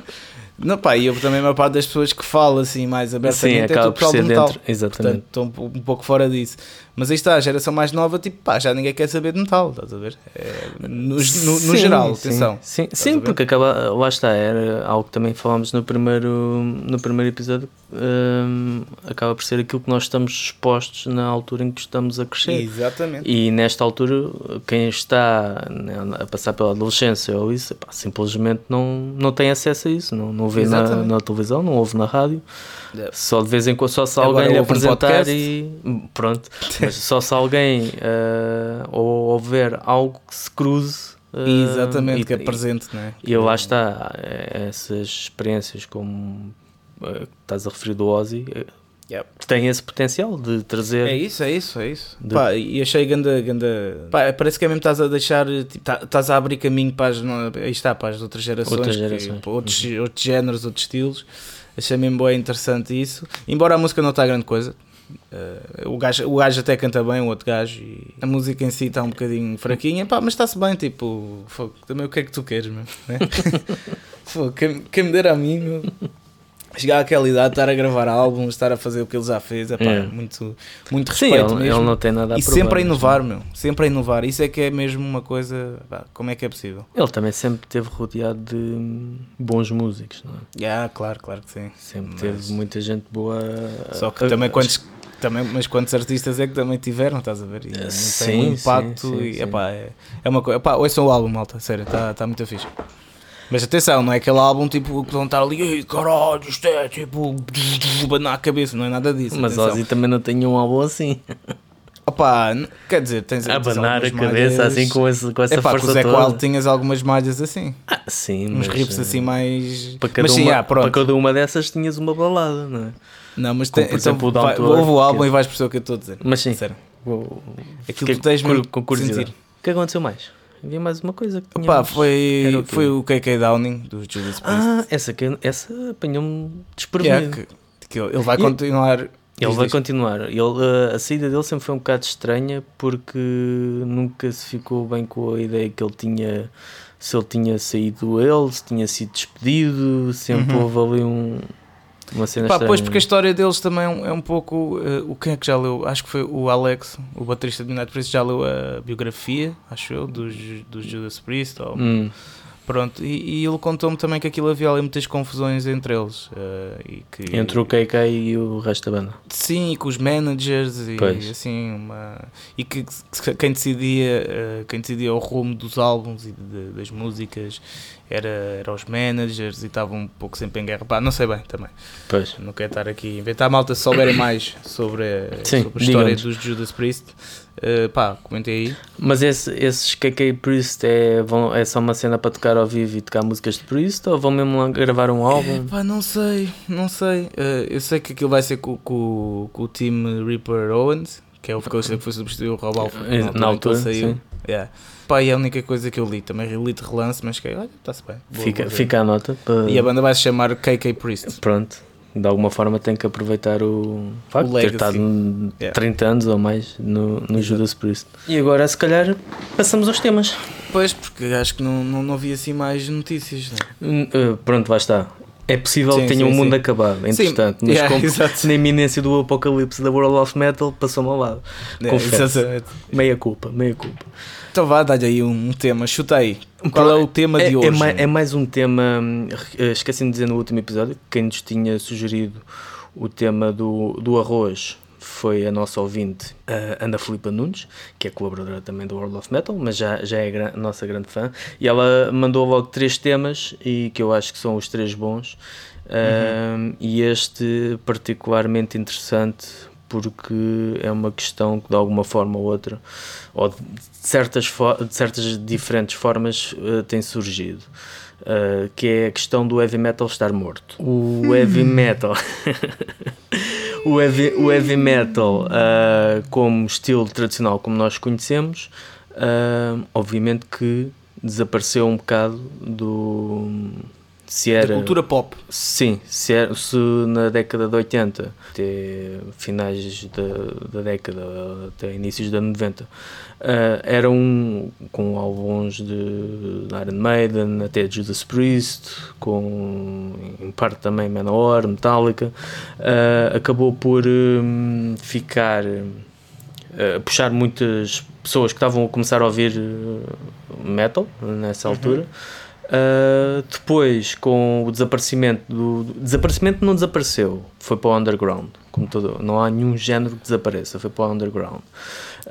Speaker 2: Não, pá, e eu também a maior parte das pessoas que falo assim mais
Speaker 1: Sim,
Speaker 2: abertamente é tudo pessoal do metal.
Speaker 1: dentro. Exatamente.
Speaker 2: Portanto, estou um pouco fora disso. Mas aí está, a geração mais nova, tipo, pá, já ninguém quer saber de metal, estás a ver? É, no, no- no
Speaker 1: Sim,
Speaker 2: geral,
Speaker 1: sim,
Speaker 2: atenção.
Speaker 1: Sim, sim porque acaba, lá está, era algo que também falámos no primeiro, no primeiro episódio, hum, acaba por ser aquilo que nós estamos expostos na altura em que estamos a crescer.
Speaker 2: Exatamente.
Speaker 1: E nesta altura, quem está né, a passar pela adolescência ou isso, pá, simplesmente não, não tem acesso a isso, não, não vê na, na televisão, não ouve na rádio, só de vez em quando, só se alguém lhe
Speaker 2: um
Speaker 1: apresentar
Speaker 2: podcast.
Speaker 1: e pronto, mas só se alguém ah, ou houver algo que se cruze. ah,
Speaker 2: Exatamente,
Speaker 1: e-
Speaker 2: que é presente, não é?
Speaker 1: e lá está, eh, essas experiências como que estás a referir do Ozzy,
Speaker 2: Yep.
Speaker 1: têm esse potencial de trazer.
Speaker 2: É isso, é isso, é isso.
Speaker 1: De-
Speaker 2: Pá, e achei ganda, ganda... Pá, parece que é mesmo que estás a deixar, tipo, tá- estás a abrir caminho para as, aí está, para as outras gerações,
Speaker 1: Outras
Speaker 2: que-
Speaker 1: gerações.
Speaker 2: para outros, outros géneros, outros estilos. Achei mesmo bem interessante isso. Embora a música não está grande coisa. Eh, o, gajo, o gajo até canta bem, o outro gajo, e a música em si está um bocadinho fraquinha, pá, mas está-se bem, tipo, fogo, também o que é que tu queres, meu? Né? Fogo, quem, quem me dera a mim, meu, chegar àquela idade, estar a gravar álbuns, estar a fazer o que ele já fez, é pá,
Speaker 1: É.
Speaker 2: muito, muito
Speaker 1: Sim,
Speaker 2: respeito
Speaker 1: ele,
Speaker 2: mesmo.
Speaker 1: ele não tem nada a
Speaker 2: E
Speaker 1: provar,
Speaker 2: sempre a inovar, meu. Sempre a inovar. Isso é que é mesmo uma coisa. pá, como é que é possível?
Speaker 1: Ele também sempre esteve rodeado de bons músicos, não é?
Speaker 2: Ah, claro, claro que sim.
Speaker 1: Sempre
Speaker 2: Mas-
Speaker 1: teve muita gente boa.
Speaker 2: Só que
Speaker 1: a-
Speaker 2: também quantos. Também, mas quantos artistas é que também tiveram, estás a ver? E
Speaker 1: Sim,
Speaker 2: tem um impacto
Speaker 1: sim, sim,
Speaker 2: e epá, é, é uma coisa. Epá, ouçam o álbum, malta, sério, está tá muito fixe. Mas atenção, não é aquele álbum tipo que vão estar ali, "Ei, caralho, isto é tipo, banar a cabeça, não é nada disso.
Speaker 1: Mas
Speaker 2: atenção.
Speaker 1: Ozzy também não tinha um álbum assim.
Speaker 2: Opa, quer dizer, tens
Speaker 1: abanar a cabeça
Speaker 2: malhas-
Speaker 1: assim com, esse, com essa
Speaker 2: Epá, com o
Speaker 1: força
Speaker 2: Zé
Speaker 1: toda.
Speaker 2: Qual tinhas algumas malhas assim,
Speaker 1: Ah, sim,
Speaker 2: uns
Speaker 1: mas,
Speaker 2: riffs
Speaker 1: eh,
Speaker 2: assim mais.
Speaker 1: Para cada,
Speaker 2: mas sim,
Speaker 1: uma,
Speaker 2: ah,
Speaker 1: para cada uma dessas tinhas uma balada, não é?
Speaker 2: Não, mas tem,
Speaker 1: por
Speaker 2: então,
Speaker 1: exemplo, o
Speaker 2: vai, ouve o álbum
Speaker 1: que-
Speaker 2: e vais perceber o que eu estou a dizer.
Speaker 1: Mas sim,
Speaker 2: Sério.
Speaker 1: vou-
Speaker 2: Aquilo que tu tens
Speaker 1: com, com curiosidade. O que aconteceu mais? Havia mais uma coisa que.
Speaker 2: Pá, foi,
Speaker 1: o
Speaker 2: foi o KK Downing do Judas Priest.
Speaker 1: Ah, essa, essa apanhou-me
Speaker 2: é
Speaker 1: desprevenido.
Speaker 2: que, que ele vai continuar.
Speaker 1: Ele
Speaker 2: diz,
Speaker 1: vai continuar. Ele, uh, a saída dele sempre foi um bocado estranha porque nunca se ficou bem com a ideia que ele tinha. Se ele tinha saído ele, se tinha sido despedido, sempre
Speaker 2: Uhum.
Speaker 1: houve ali um, uma cena
Speaker 2: Pá,
Speaker 1: estranha.
Speaker 2: pois porque a história deles também é um, é um pouco. eh, o quem é que já leu? Acho que foi o Alex, o baterista de Midnight Priest, já leu a biografia, acho eu, dos, dos Judas Priest. Ou,
Speaker 1: Hum,
Speaker 2: Pronto, e, e ele contou-me também que aquilo havia ali muitas confusões entre eles. eh, e que,
Speaker 1: entre o KK e o resto da banda.
Speaker 2: Sim, e com os managers e
Speaker 1: Pois.
Speaker 2: assim uma e que, que quem decidia eh, quem decidia o rumo dos álbuns e de- das músicas era, era os managers e estavam um pouco sempre em guerra. Pá, não sei bem também.
Speaker 1: Pois.
Speaker 2: Não quero estar aqui a inventar malta se souberem mais sobre, a-
Speaker 1: Sim,
Speaker 2: sobre a história dos Judas Priest. Eh, pá, comentei aí.
Speaker 1: Mas esse- esses KK Priest é, vão, é só uma cena para tocar ao vivo e tocar músicas de Priest ou vão mesmo lá gravar um álbum?
Speaker 2: Pá, não sei, não sei. Eh, eu sei que aquilo vai ser com, com, com o time Reaper Owens, que é o que eu sei que foi substituir o Rob Alford
Speaker 1: Eh, na
Speaker 2: que
Speaker 1: altura,
Speaker 2: saiu.
Speaker 1: sim.
Speaker 2: Yeah. Pá, e é a única coisa que eu li. Também li de relance, mas que olha, está-se bem. Boa,
Speaker 1: Fica,
Speaker 2: boa
Speaker 1: fica a nota. para-
Speaker 2: E a banda vai se chamar KK Priest.
Speaker 1: Pronto. De alguma forma tem que aproveitar o facto de ter estado
Speaker 2: Yeah.
Speaker 1: 30 anos ou mais no, no Judas Priest. E agora, se calhar, passamos aos temas.
Speaker 2: Pois, porque acho que não, não, não vi assim mais notícias. Né?
Speaker 1: Uh, pronto, vai estar. É possível
Speaker 2: Sim,
Speaker 1: que tenha
Speaker 2: sim,
Speaker 1: um mundo
Speaker 2: sim.
Speaker 1: acabado, entretanto, mas
Speaker 2: yeah,
Speaker 1: como na iminência do apocalipse da World of Metal, passou-me ao lado.
Speaker 2: É,
Speaker 1: Confesso. Meia culpa, meia culpa.
Speaker 2: Então vá, dá-lhe aí um, tema, chuta aí. Qual é o tema
Speaker 1: É,
Speaker 2: de
Speaker 1: é
Speaker 2: hoje?
Speaker 1: mai- é mais um tema, eh, esqueci de dizer no último episódio, quem nos tinha sugerido o tema do, do arroz foi a nossa ouvinte, a Ana Filipa Nunes, que é colaboradora também do World of Metal, mas já, já é gra- nossa grande fã, e ela mandou logo três temas, e que eu acho que são os três bons, Hum, e este particularmente interessante porque é uma questão que de alguma forma ou outra, ou de certas, de certas diferentes formas, eh, tem surgido. Uh, que é a questão do heavy metal estar morto. O heavy metal. o, heavy, o heavy metal, uh, como estilo tradicional, como nós conhecemos, uh, obviamente que desapareceu um bocado do. Se
Speaker 2: Da
Speaker 1: era,
Speaker 2: cultura pop.
Speaker 1: Sim, se, era- se na década de 80 até finais da, da década, até inícios da 90, ah, era um com álbuns de Iron Maiden, até Judas Priest, com em parte também Manowar, Metallica, ah, acabou por hum, ficar a puxar muitas pessoas que estavam a começar a ouvir eh, metal nessa altura. Uh, depois, com o desaparecimento do, do- desaparecimento não desapareceu, foi para o underground. Como todo, não há nenhum género que desapareça, foi para o underground.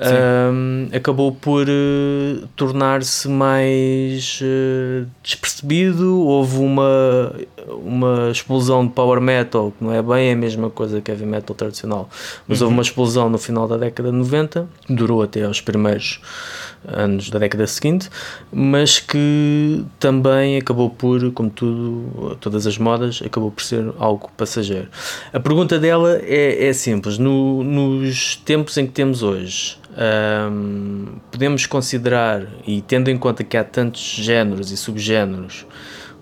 Speaker 1: Um, acabou por eh, tornar-se mais eh, despercebido. Houve uma, uma explosão de power metal, que não é bem a mesma coisa que heavy metal tradicional, mas houve uma explosão no final da década de 90, que durou até aos primeiros anos da década seguinte, mas que também acabou por, como tudo, todas as modas, acabou por ser algo passageiro. A pergunta dela é, é simples: no- nos tempos em que temos hoje, hum, podemos considerar, e tendo em conta que há tantos géneros e subgéneros,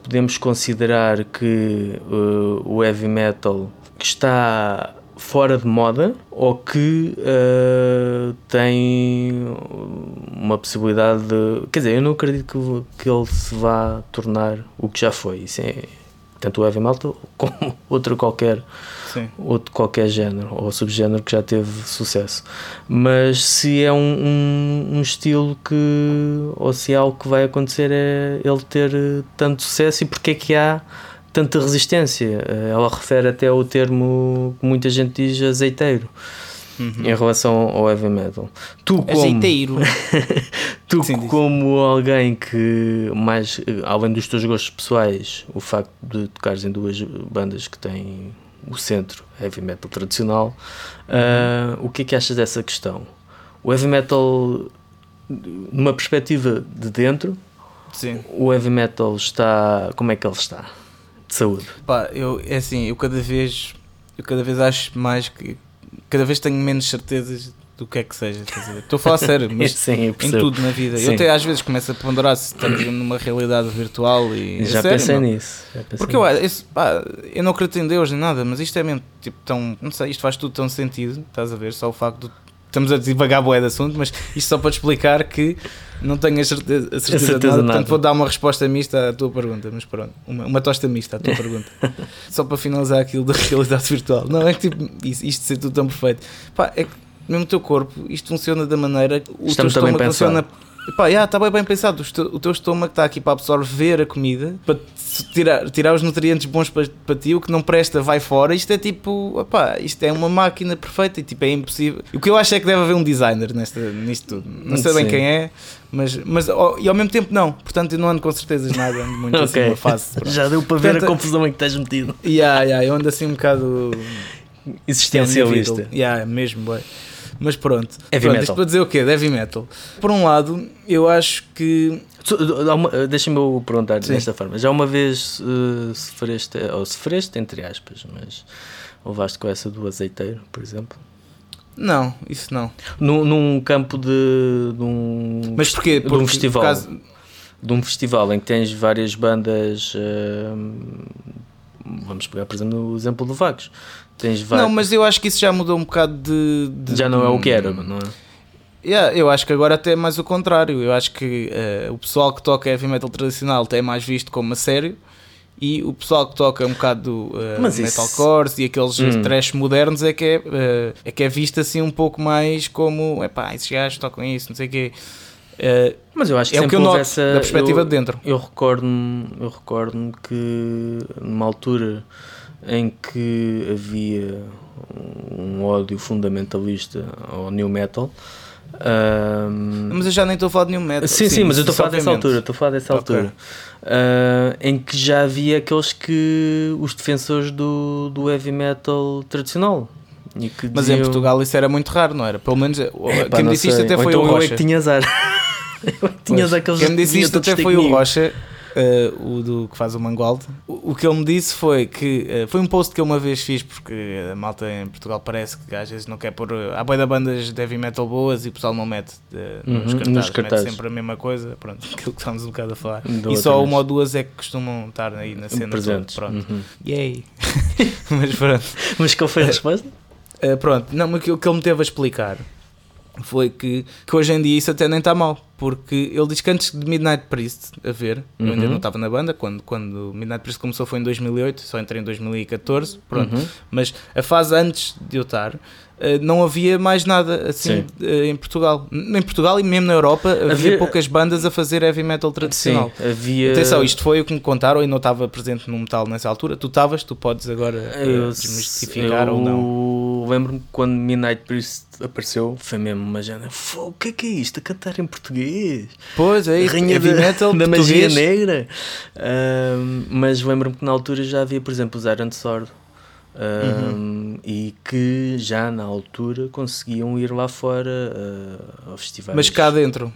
Speaker 1: podemos considerar que uh, o heavy metal está fora de moda ou que uh, tem uma possibilidade de. Quer dizer, eu não acredito que, que ele se vá tornar o que já foi. Isso é tanto o heavy metal como outro qualquer
Speaker 2: Sim.
Speaker 1: outro qualquer género ou subgénero que já teve sucesso. Mas se é um, um, um estilo que, ou se é algo que vai acontecer, é ele ter tanto sucesso e porque é que há tanta resistência. Eh, Ela refere até ao termo que muita gente diz azeiteiro. Em relação ao heavy metal. Tu como,
Speaker 2: Azeiteiro.
Speaker 1: tu
Speaker 2: Sim, diz.
Speaker 1: como alguém que, mais além dos teus gostos pessoais, o facto de tocares em duas bandas que têm o centro heavy metal tradicional, ah, o que é que achas dessa questão? O heavy metal, numa perspectiva de dentro,
Speaker 2: Sim.
Speaker 1: o heavy metal está. Como é que ele está? De saúde.
Speaker 2: Pá, eu, é assim, eu cada vez, eu cada vez acho mais que, cada vez tenho menos certezas do que é que seja. Estou a falar sério, mas
Speaker 1: Sim, eu
Speaker 2: em tudo na vida.
Speaker 1: Sim.
Speaker 2: Eu até às vezes começo a ponderar se estamos numa realidade virtual e.
Speaker 1: Já
Speaker 2: é sério,
Speaker 1: pensei
Speaker 2: meu.
Speaker 1: nisso. já pensei
Speaker 2: Porque eu,
Speaker 1: nisso.
Speaker 2: esse, pá, eu não acredito em Deus nem nada, mas isto é mesmo tipo tão. Não sei, isto faz tudo tão sentido, estás a ver? Só o facto de. Estamos a divagar bué de assunto, mas isto só para te explicar que não tenho a certeza, a certeza,
Speaker 1: certeza
Speaker 2: de nada,
Speaker 1: nada.
Speaker 2: portanto vou dar uma resposta mista à tua pergunta, mas pronto, uma, uma tosta mista à tua pergunta. só para finalizar aquilo da realidade virtual. Não, é que tipo, isto, isto ser tudo tão perfeito. Pá, é que mesmo o teu corpo, isto funciona da maneira. O
Speaker 1: Está
Speaker 2: teu estômago funciona. Pá, já, está bem, bem pensado. O teu, estômago está aqui para absorver a comida, para tirar, tirar os nutrientes bons para, para ti, o que não presta vai fora. Isto é tipo, pá, isto é uma máquina perfeita e tipo, é impossível. O que eu acho é que deve haver um designer nesta, nisto tudo. Não sei bem
Speaker 1: Sim.
Speaker 2: quem é, mas, mas ao- e ao mesmo tempo não. Portanto, eu não ando com certezas nada, ando muito assim
Speaker 1: Ok.
Speaker 2: numa fase. pronto.
Speaker 1: Já deu para ver
Speaker 2: Portanto,
Speaker 1: a confusão em que estás metido.
Speaker 2: Yeah, yeah, eu ando assim um bocado
Speaker 1: Existencialista.
Speaker 2: Yeah, mesmo, bué. Mas pronto.
Speaker 1: Heavy
Speaker 2: pronto
Speaker 1: metal.
Speaker 2: Isto para dizer o quê? De heavy metal. Por um lado, eu acho que.
Speaker 1: Deixa-me eu perguntar
Speaker 2: Sim.
Speaker 1: desta forma. Já uma vez uh, sofreste, ou sofreste entre aspas, mas levaste com essa do azeiteiro, por exemplo?
Speaker 2: Não, isso não.
Speaker 1: Num, num campo de, de um,
Speaker 2: Mas porquê?
Speaker 1: de um
Speaker 2: Porque,
Speaker 1: festival.
Speaker 2: causa-
Speaker 1: de um festival em que tens várias bandas. hum, vamos pegar, por exemplo, o exemplo do Vagos. Tens
Speaker 2: Não, mas eu acho que isso já mudou um bocado de. de-
Speaker 1: já não é o que era, não é?
Speaker 2: Yeah, eu acho que agora até é mais o contrário. Eu acho que eh, o pessoal que toca heavy metal tradicional até é mais visto como a sério. E o pessoal que toca um bocado uh,
Speaker 1: Mas isso-
Speaker 2: metalcore e aqueles
Speaker 1: Hum.
Speaker 2: trash modernos é que é, eh, é que é visto assim um pouco mais como epá, esses gajos tocam isso, não sei o quê. Eh,
Speaker 1: Mas eu acho que
Speaker 2: é o que eu noto
Speaker 1: essa,
Speaker 2: da perspectiva
Speaker 1: eu,
Speaker 2: de dentro.
Speaker 1: Eu recordo-me eu recordo que numa altura em que havia um ódio fundamentalista ao new metal. ahm,
Speaker 2: Mas eu já nem estou a falar de nenhum metal.
Speaker 1: sim, sim, mas eu estou a falar dessa altura, estou a falar dessa
Speaker 2: Ok.
Speaker 1: altura. Ah, em que já havia aqueles que os defensores do, do heavy metal tradicional. Que
Speaker 2: Mas em
Speaker 1: diziam-
Speaker 2: Portugal isso era muito raro, não era? Pelo menos eh,
Speaker 1: Epá,
Speaker 2: quem me disse isto até
Speaker 1: Ou
Speaker 2: foi
Speaker 1: então
Speaker 2: o
Speaker 1: eu é
Speaker 2: Rocha.
Speaker 1: que tinha azar. eu é que tinha
Speaker 2: Pois.
Speaker 1: aqueles
Speaker 2: Quem me disse isto até foi o. Rocha, eh, o do que faz o Mangualde. O, o que ele me disse foi que eh, foi um post que eu uma vez fiz porque a malta em Portugal parece que às vezes não quer pôr. eh, Há boia de bandas de heavy metal boas e o pessoal não mete
Speaker 1: Uhum,
Speaker 2: nos,
Speaker 1: nos
Speaker 2: cartazes, mete
Speaker 1: cartazes.
Speaker 2: sempre a mesma coisa. Pronto, aquilo que estamos um bocado a falar.
Speaker 1: Da
Speaker 2: e só uma ou duas é que costumam estar aí na cena.
Speaker 1: presentes.
Speaker 2: Toda. Pronto.
Speaker 1: Uhum.
Speaker 2: Yay! Mas pronto.
Speaker 1: Mas qual foi a resposta?
Speaker 2: Uh, pronto, não, o que o que ele me teve a explicar foi que, que hoje em dia isso até nem está mal, porque ele diz que antes de Midnight Priest a ver, eu ainda
Speaker 1: Uhum.
Speaker 2: não estava na banda, quando, quando Midnight Priest começou foi em 2008, só entrei em 2014, pronto,
Speaker 1: Uhum.
Speaker 2: mas a fase antes de eu estar, não havia mais nada assim
Speaker 1: Sim.
Speaker 2: uh, em Portugal. Em Portugal e mesmo na Europa havia,
Speaker 1: Havia-
Speaker 2: poucas bandas a fazer heavy metal tradicional.
Speaker 1: Sim, havia.
Speaker 2: Atenção, isto foi o que me contaram e não estava presente no metal nessa altura. Tu estavas, tu podes agora uh,
Speaker 1: Eu,
Speaker 2: desmistificar
Speaker 1: eu
Speaker 2: ou não.
Speaker 1: lembro-me quando Midnight Priest apareceu, foi mesmo uma género. "Fô, O que é que é isto? A cantar em português?
Speaker 2: Pois é,
Speaker 1: Rainha
Speaker 2: heavy
Speaker 1: da,
Speaker 2: metal,
Speaker 1: da magia negra. Ahm, mas lembro-me que na altura já havia, por exemplo, os Iron Sword.
Speaker 2: Uhum.
Speaker 1: E que já na altura conseguiam ir lá fora ao festivais.
Speaker 2: Mas cá dentro.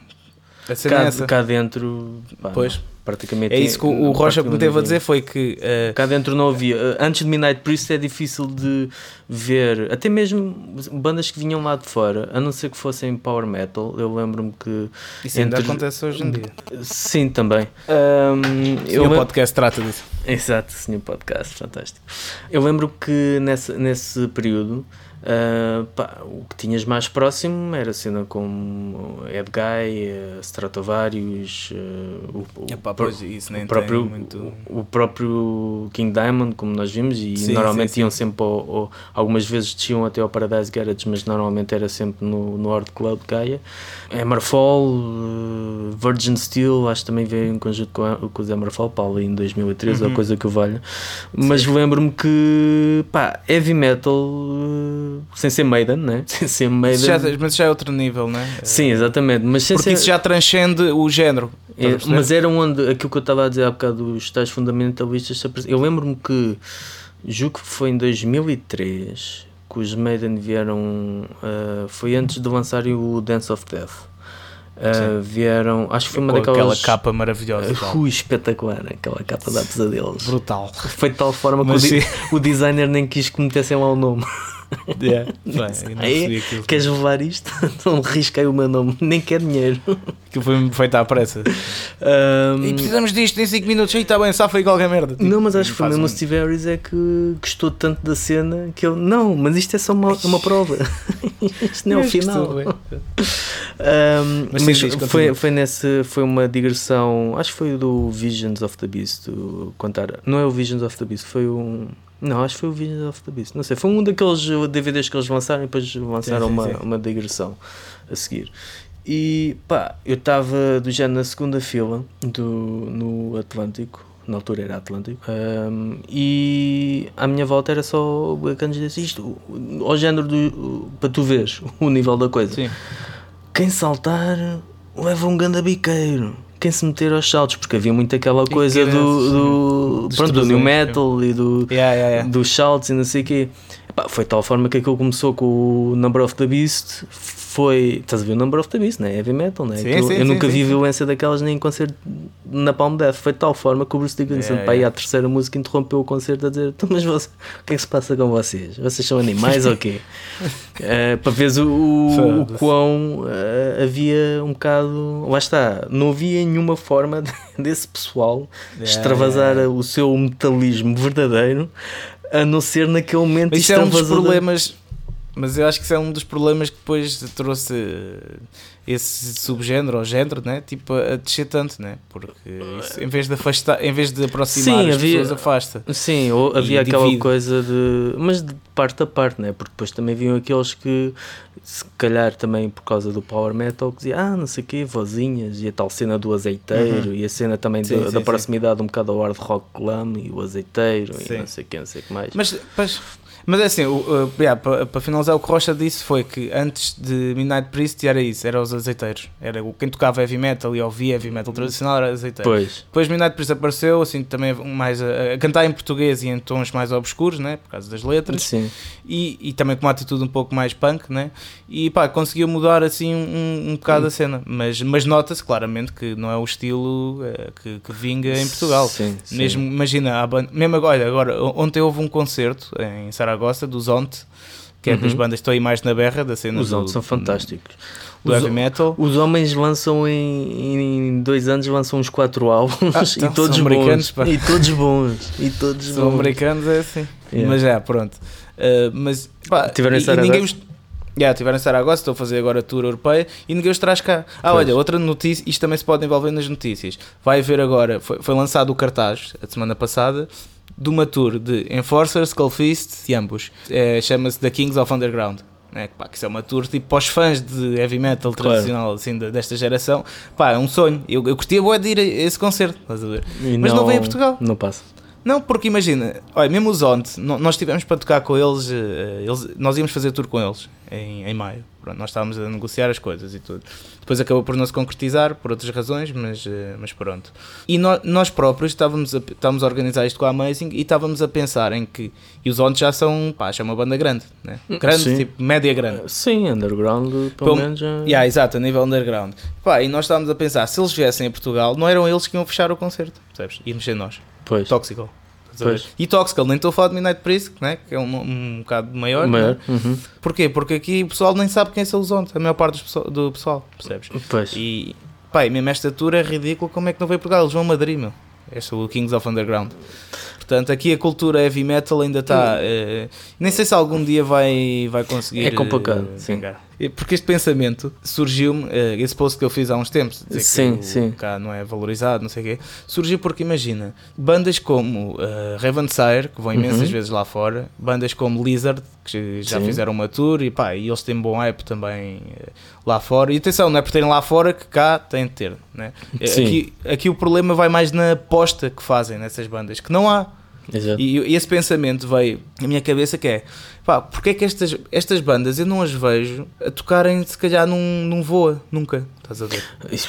Speaker 2: A é
Speaker 1: cá, cá dentro, pá,
Speaker 2: Pois.
Speaker 1: não, praticamente.
Speaker 2: É isso que o, o Rocha me teve a dizer foi que eh,
Speaker 1: Cá dentro não havia. Uh, Antes de Midnight Priest é difícil de ver, até mesmo bandas que vinham lá de fora, a não ser que fossem power metal. Eu lembro-me que.
Speaker 2: isso ainda
Speaker 1: entre-
Speaker 2: acontece hoje em dia.
Speaker 1: Sim, também. Um,
Speaker 2: o
Speaker 1: lem-
Speaker 2: podcast trata disso.
Speaker 1: Exato, senhor podcast, fantástico. Eu lembro que nesse, nesse período ah, pá, o que tinhas mais próximo era cena como Ed Guy, eh, Stratovarius, eh, o, o,
Speaker 2: Epá, pois, nem
Speaker 1: o próprio,
Speaker 2: muito...
Speaker 1: o, o próprio King Diamond, como nós vimos, e
Speaker 2: Sim,
Speaker 1: normalmente
Speaker 2: sim, sim.
Speaker 1: iam sempre ao, ao- algumas vezes desciam até ao Paradise Garage, mas normalmente era sempre no, no Horde Club Gaia. Hammerfall, eh, Virgin Steel, acho que também veio em conjunto com, a- com os Hammerfall, ali em 2013,
Speaker 2: Uhum.
Speaker 1: ou coisa que o valha. Mas lembro-me que, pá, heavy metal, eh, sem ser Maiden, né? Sem ser Maiden.
Speaker 2: Já, mas já é outro nível, não é?
Speaker 1: Sim, exatamente. Mas sem
Speaker 2: Porque
Speaker 1: ser...
Speaker 2: isso já transcende o género.
Speaker 1: É, mas era onde aquilo que eu estava a dizer há bocado dos tais fundamentalistas. Eu lembro-me que julgo que foi em 2003 que os Maiden vieram. ah, foi antes de lançarem o Dance of Death.
Speaker 2: Sim.
Speaker 1: vieram. Acho que foi uma daquelas.
Speaker 2: aquela capa maravilhosa.
Speaker 1: Ah, Ui, espetacular, aquela capa da pesadelos.
Speaker 2: Brutal.
Speaker 1: Foi de tal forma que o,
Speaker 2: Mas
Speaker 1: di-
Speaker 2: sim.
Speaker 1: o designer nem quis que metessem lá o nome.
Speaker 2: Yeah. Bem, eu não
Speaker 1: Aí. Queres levar isto? Então risquei o meu nome, nem quer dinheiro.
Speaker 2: Aquilo foi feito à pressa.
Speaker 1: Ahm,
Speaker 2: E precisamos disto em 5 minutos. Aí está bem, safa aí qualquer merda. Tipo,
Speaker 1: Não, mas acho que foi mesmo
Speaker 2: um-
Speaker 1: o Steve Harris é que gostou tanto da cena que ele. Não, mas isto é só uma, uma prova. isto não é o
Speaker 2: que
Speaker 1: final.
Speaker 2: bem.
Speaker 1: Ahm,
Speaker 2: Mas
Speaker 1: mas
Speaker 2: sim,
Speaker 1: foi, foi, nesse, foi uma digressão. Acho que foi do Visions of the Beast. contar. Não é o Visions of the Beast, foi um. Não, acho que foi o Visions of the Beast. Não sei, foi um daqueles DVDs que eles lançaram e depois lançaram
Speaker 2: sim,
Speaker 1: uma,
Speaker 2: sim.
Speaker 1: uma digressão a seguir. E pá, eu estava do género na segunda fila do, no Atlântico, na altura era Atlântico, ahm, e à minha volta era só bacanas desse isto, ao género do. para tu veres o nível da coisa.
Speaker 2: Sim.
Speaker 1: Quem saltar leva um ganda biqueiro. Quem se meter aos saltos, porque havia muito aquela coisa do, do,
Speaker 2: dos
Speaker 1: pronto, do new metal e do,
Speaker 2: Yeah, yeah, yeah.
Speaker 1: dos saltos e não sei o quê. Epá, foi de tal forma que aquilo começou com o Number of the Beast. Foi. Estás a ver o Number of the Beast, né? Heavy metal, né?
Speaker 2: Sim, sim,
Speaker 1: eu
Speaker 2: sim,
Speaker 1: nunca vi violência daquelas nem em concerto na Palm Death. Foi de tal forma que o Bruce Dickinson,
Speaker 2: Yeah,
Speaker 1: pá,
Speaker 2: yeah.
Speaker 1: à terceira música, interrompeu o concerto a dizer: "Então, Mas você, o que é que se passa com vocês? Vocês são animais ou quê? Eh, para veres o, o, o quão eh, havia um bocado. Lá está, não havia nenhuma forma de- desse pessoal
Speaker 2: Yeah,
Speaker 1: extravasar o seu metalismo verdadeiro a não ser naquele momento
Speaker 2: Mas isso é um dos problemas. Mas eu acho que isso é um dos problemas que depois trouxe esse subgénero ou género, né? Tipo, a descer tanto, né? Porque isso, em vez de afastar, em vez de aproximar
Speaker 1: Sim,
Speaker 2: as
Speaker 1: havia-
Speaker 2: pessoas, afasta.
Speaker 1: Sim, ou havia aquela coisa de. Mas de parte a parte, né? Porque depois também vinham aqueles que, se calhar também por causa do power metal, que diziam, ah, não sei o quê, vozinhas, e a tal cena do azeiteiro, e a cena também
Speaker 2: Uhum. Sim,
Speaker 1: da-
Speaker 2: sim,
Speaker 1: da proximidade um bocado ao hard rock glam e o azeiteiro, e não sei o quê, não sei o que mais.
Speaker 2: Mas, mas, mas é assim, uh, yeah, para, para finalizar, o que Rocha disse foi que antes de Midnight Priest era isso, era os azeiteiros. Era quem tocava heavy metal e ouvia heavy metal tradicional era azeiteiro.
Speaker 1: Pois,
Speaker 2: Depois Midnight Priest apareceu, assim, também mais a, a cantar em português e em tons mais obscuros, né? Por causa das letras.
Speaker 1: sim.
Speaker 2: e, e também com uma atitude um pouco mais punk, né? E pá, conseguiu mudar assim um, um bocado a cena, mas, mas nota-se claramente que não é o estilo eh, que, que vinga em Portugal.
Speaker 1: Sim, sim.
Speaker 2: Mesmo, imagina, a ban- mesmo agora, agora, ontem houve um concerto em Saragossa dos Zonte, que é das
Speaker 1: Uhum.
Speaker 2: bandas que estão aí mais na berra da cena
Speaker 1: Os
Speaker 2: do,
Speaker 1: outros são fantásticos.
Speaker 2: do
Speaker 1: Os,
Speaker 2: heavy metal.
Speaker 1: os homens lançam em, em dois anos lançam uns quatro álbuns
Speaker 2: Ah,
Speaker 1: e
Speaker 2: então,
Speaker 1: todos
Speaker 2: são americanos,
Speaker 1: bons. E todos bons. E todos
Speaker 2: São
Speaker 1: bons.
Speaker 2: americanos, é assim.
Speaker 1: Yeah.
Speaker 2: Mas já, pronto. Uh, mas pá,
Speaker 1: Tiveram
Speaker 2: e- e ninguém os- Yeah, tiveram em Saragossa, estou a fazer agora a tour europeia e ninguém os traz cá. Ah,
Speaker 1: Pois.
Speaker 2: olha, outra notícia, isto também se pode envolver nas notícias. Vai haver agora, foi, foi lançado o cartaz a semana passada de uma tour de Enforcer, Skullfist e ambos. É, Chama-se The Kings of Underground. É, pá, que isso é uma tour tipo para os fãs de heavy metal
Speaker 1: Claro.
Speaker 2: tradicional assim, de- desta geração. Pá, é um sonho. Eu, eu curtia bué de ir a esse concerto, estás a ver?
Speaker 1: E
Speaker 2: Mas não vem a Portugal.
Speaker 1: Não passa.
Speaker 2: Não, porque imagina, olha, mesmo os Onte, no- nós estivemos para tocar com eles, eh, eles- nós íamos fazer tour com eles em, em maio. Pronto, nós estávamos a negociar as coisas e tudo. Depois acabou por não se concretizar por outras razões, mas, eh, mas pronto. E nó- nós próprios estávamos a, estávamos a organizar isto com a Amazing e estávamos a pensar em que. E os Onte já são, pá, já é uma banda grande, né? Grande,
Speaker 1: Sim.
Speaker 2: tipo média grande.
Speaker 1: Sim, underground, pelo
Speaker 2: Pelo-
Speaker 1: menos já.
Speaker 2: Yeah, exato, a nível underground. Pá, e nós estávamos a pensar, se eles viessem a Portugal, não eram eles que iam fechar o concerto, percebes? Íamos ser nós.
Speaker 1: Pois.
Speaker 2: Toxical.
Speaker 1: Pois.
Speaker 2: E Toxical, nem estou a falar de Midnight Priest, né? que é um, um bocado maior.
Speaker 1: Maior.
Speaker 2: né?
Speaker 1: Uhum.
Speaker 2: Porquê? Porque aqui o pessoal nem sabe quem é São Zonte, a maior parte pessoal- do pessoal, percebes?
Speaker 1: Pois.
Speaker 2: E pá, e mesmo esta tour é ridículo, como é que não veio por cá? Eles vão a Madrid, meu. Este é o Kings of Underground. Portanto, aqui a cultura heavy metal ainda está. eh, nem sei se algum dia vai, vai conseguir.
Speaker 1: É complicado,
Speaker 2: eh,
Speaker 1: sim.
Speaker 2: vingar. Porque este pensamento surgiu-me, eh, esse post que eu fiz há uns tempos, dizer
Speaker 1: Sim,
Speaker 2: que o
Speaker 1: sim.
Speaker 2: cá não é valorizado, não sei o quê, surgiu porque imagina, bandas como uh, Ravensire, que vão imensas
Speaker 1: Uhum.
Speaker 2: vezes lá fora, bandas como Lizard, que já
Speaker 1: Sim.
Speaker 2: fizeram uma tour e pá, e eles têm bom hype também eh, lá fora. E atenção, não é por terem lá fora que cá têm de ter, né? Eh,
Speaker 1: Sim.
Speaker 2: Aqui, aqui o problema vai mais na aposta que fazem nessas bandas, que não há.
Speaker 1: Exato.
Speaker 2: E, e esse pensamento veio na minha cabeça que é, pá, porque é que estas, estas bandas eu não as vejo a tocarem se calhar num, num voa, nunca, estás a ver?
Speaker 1: Isso,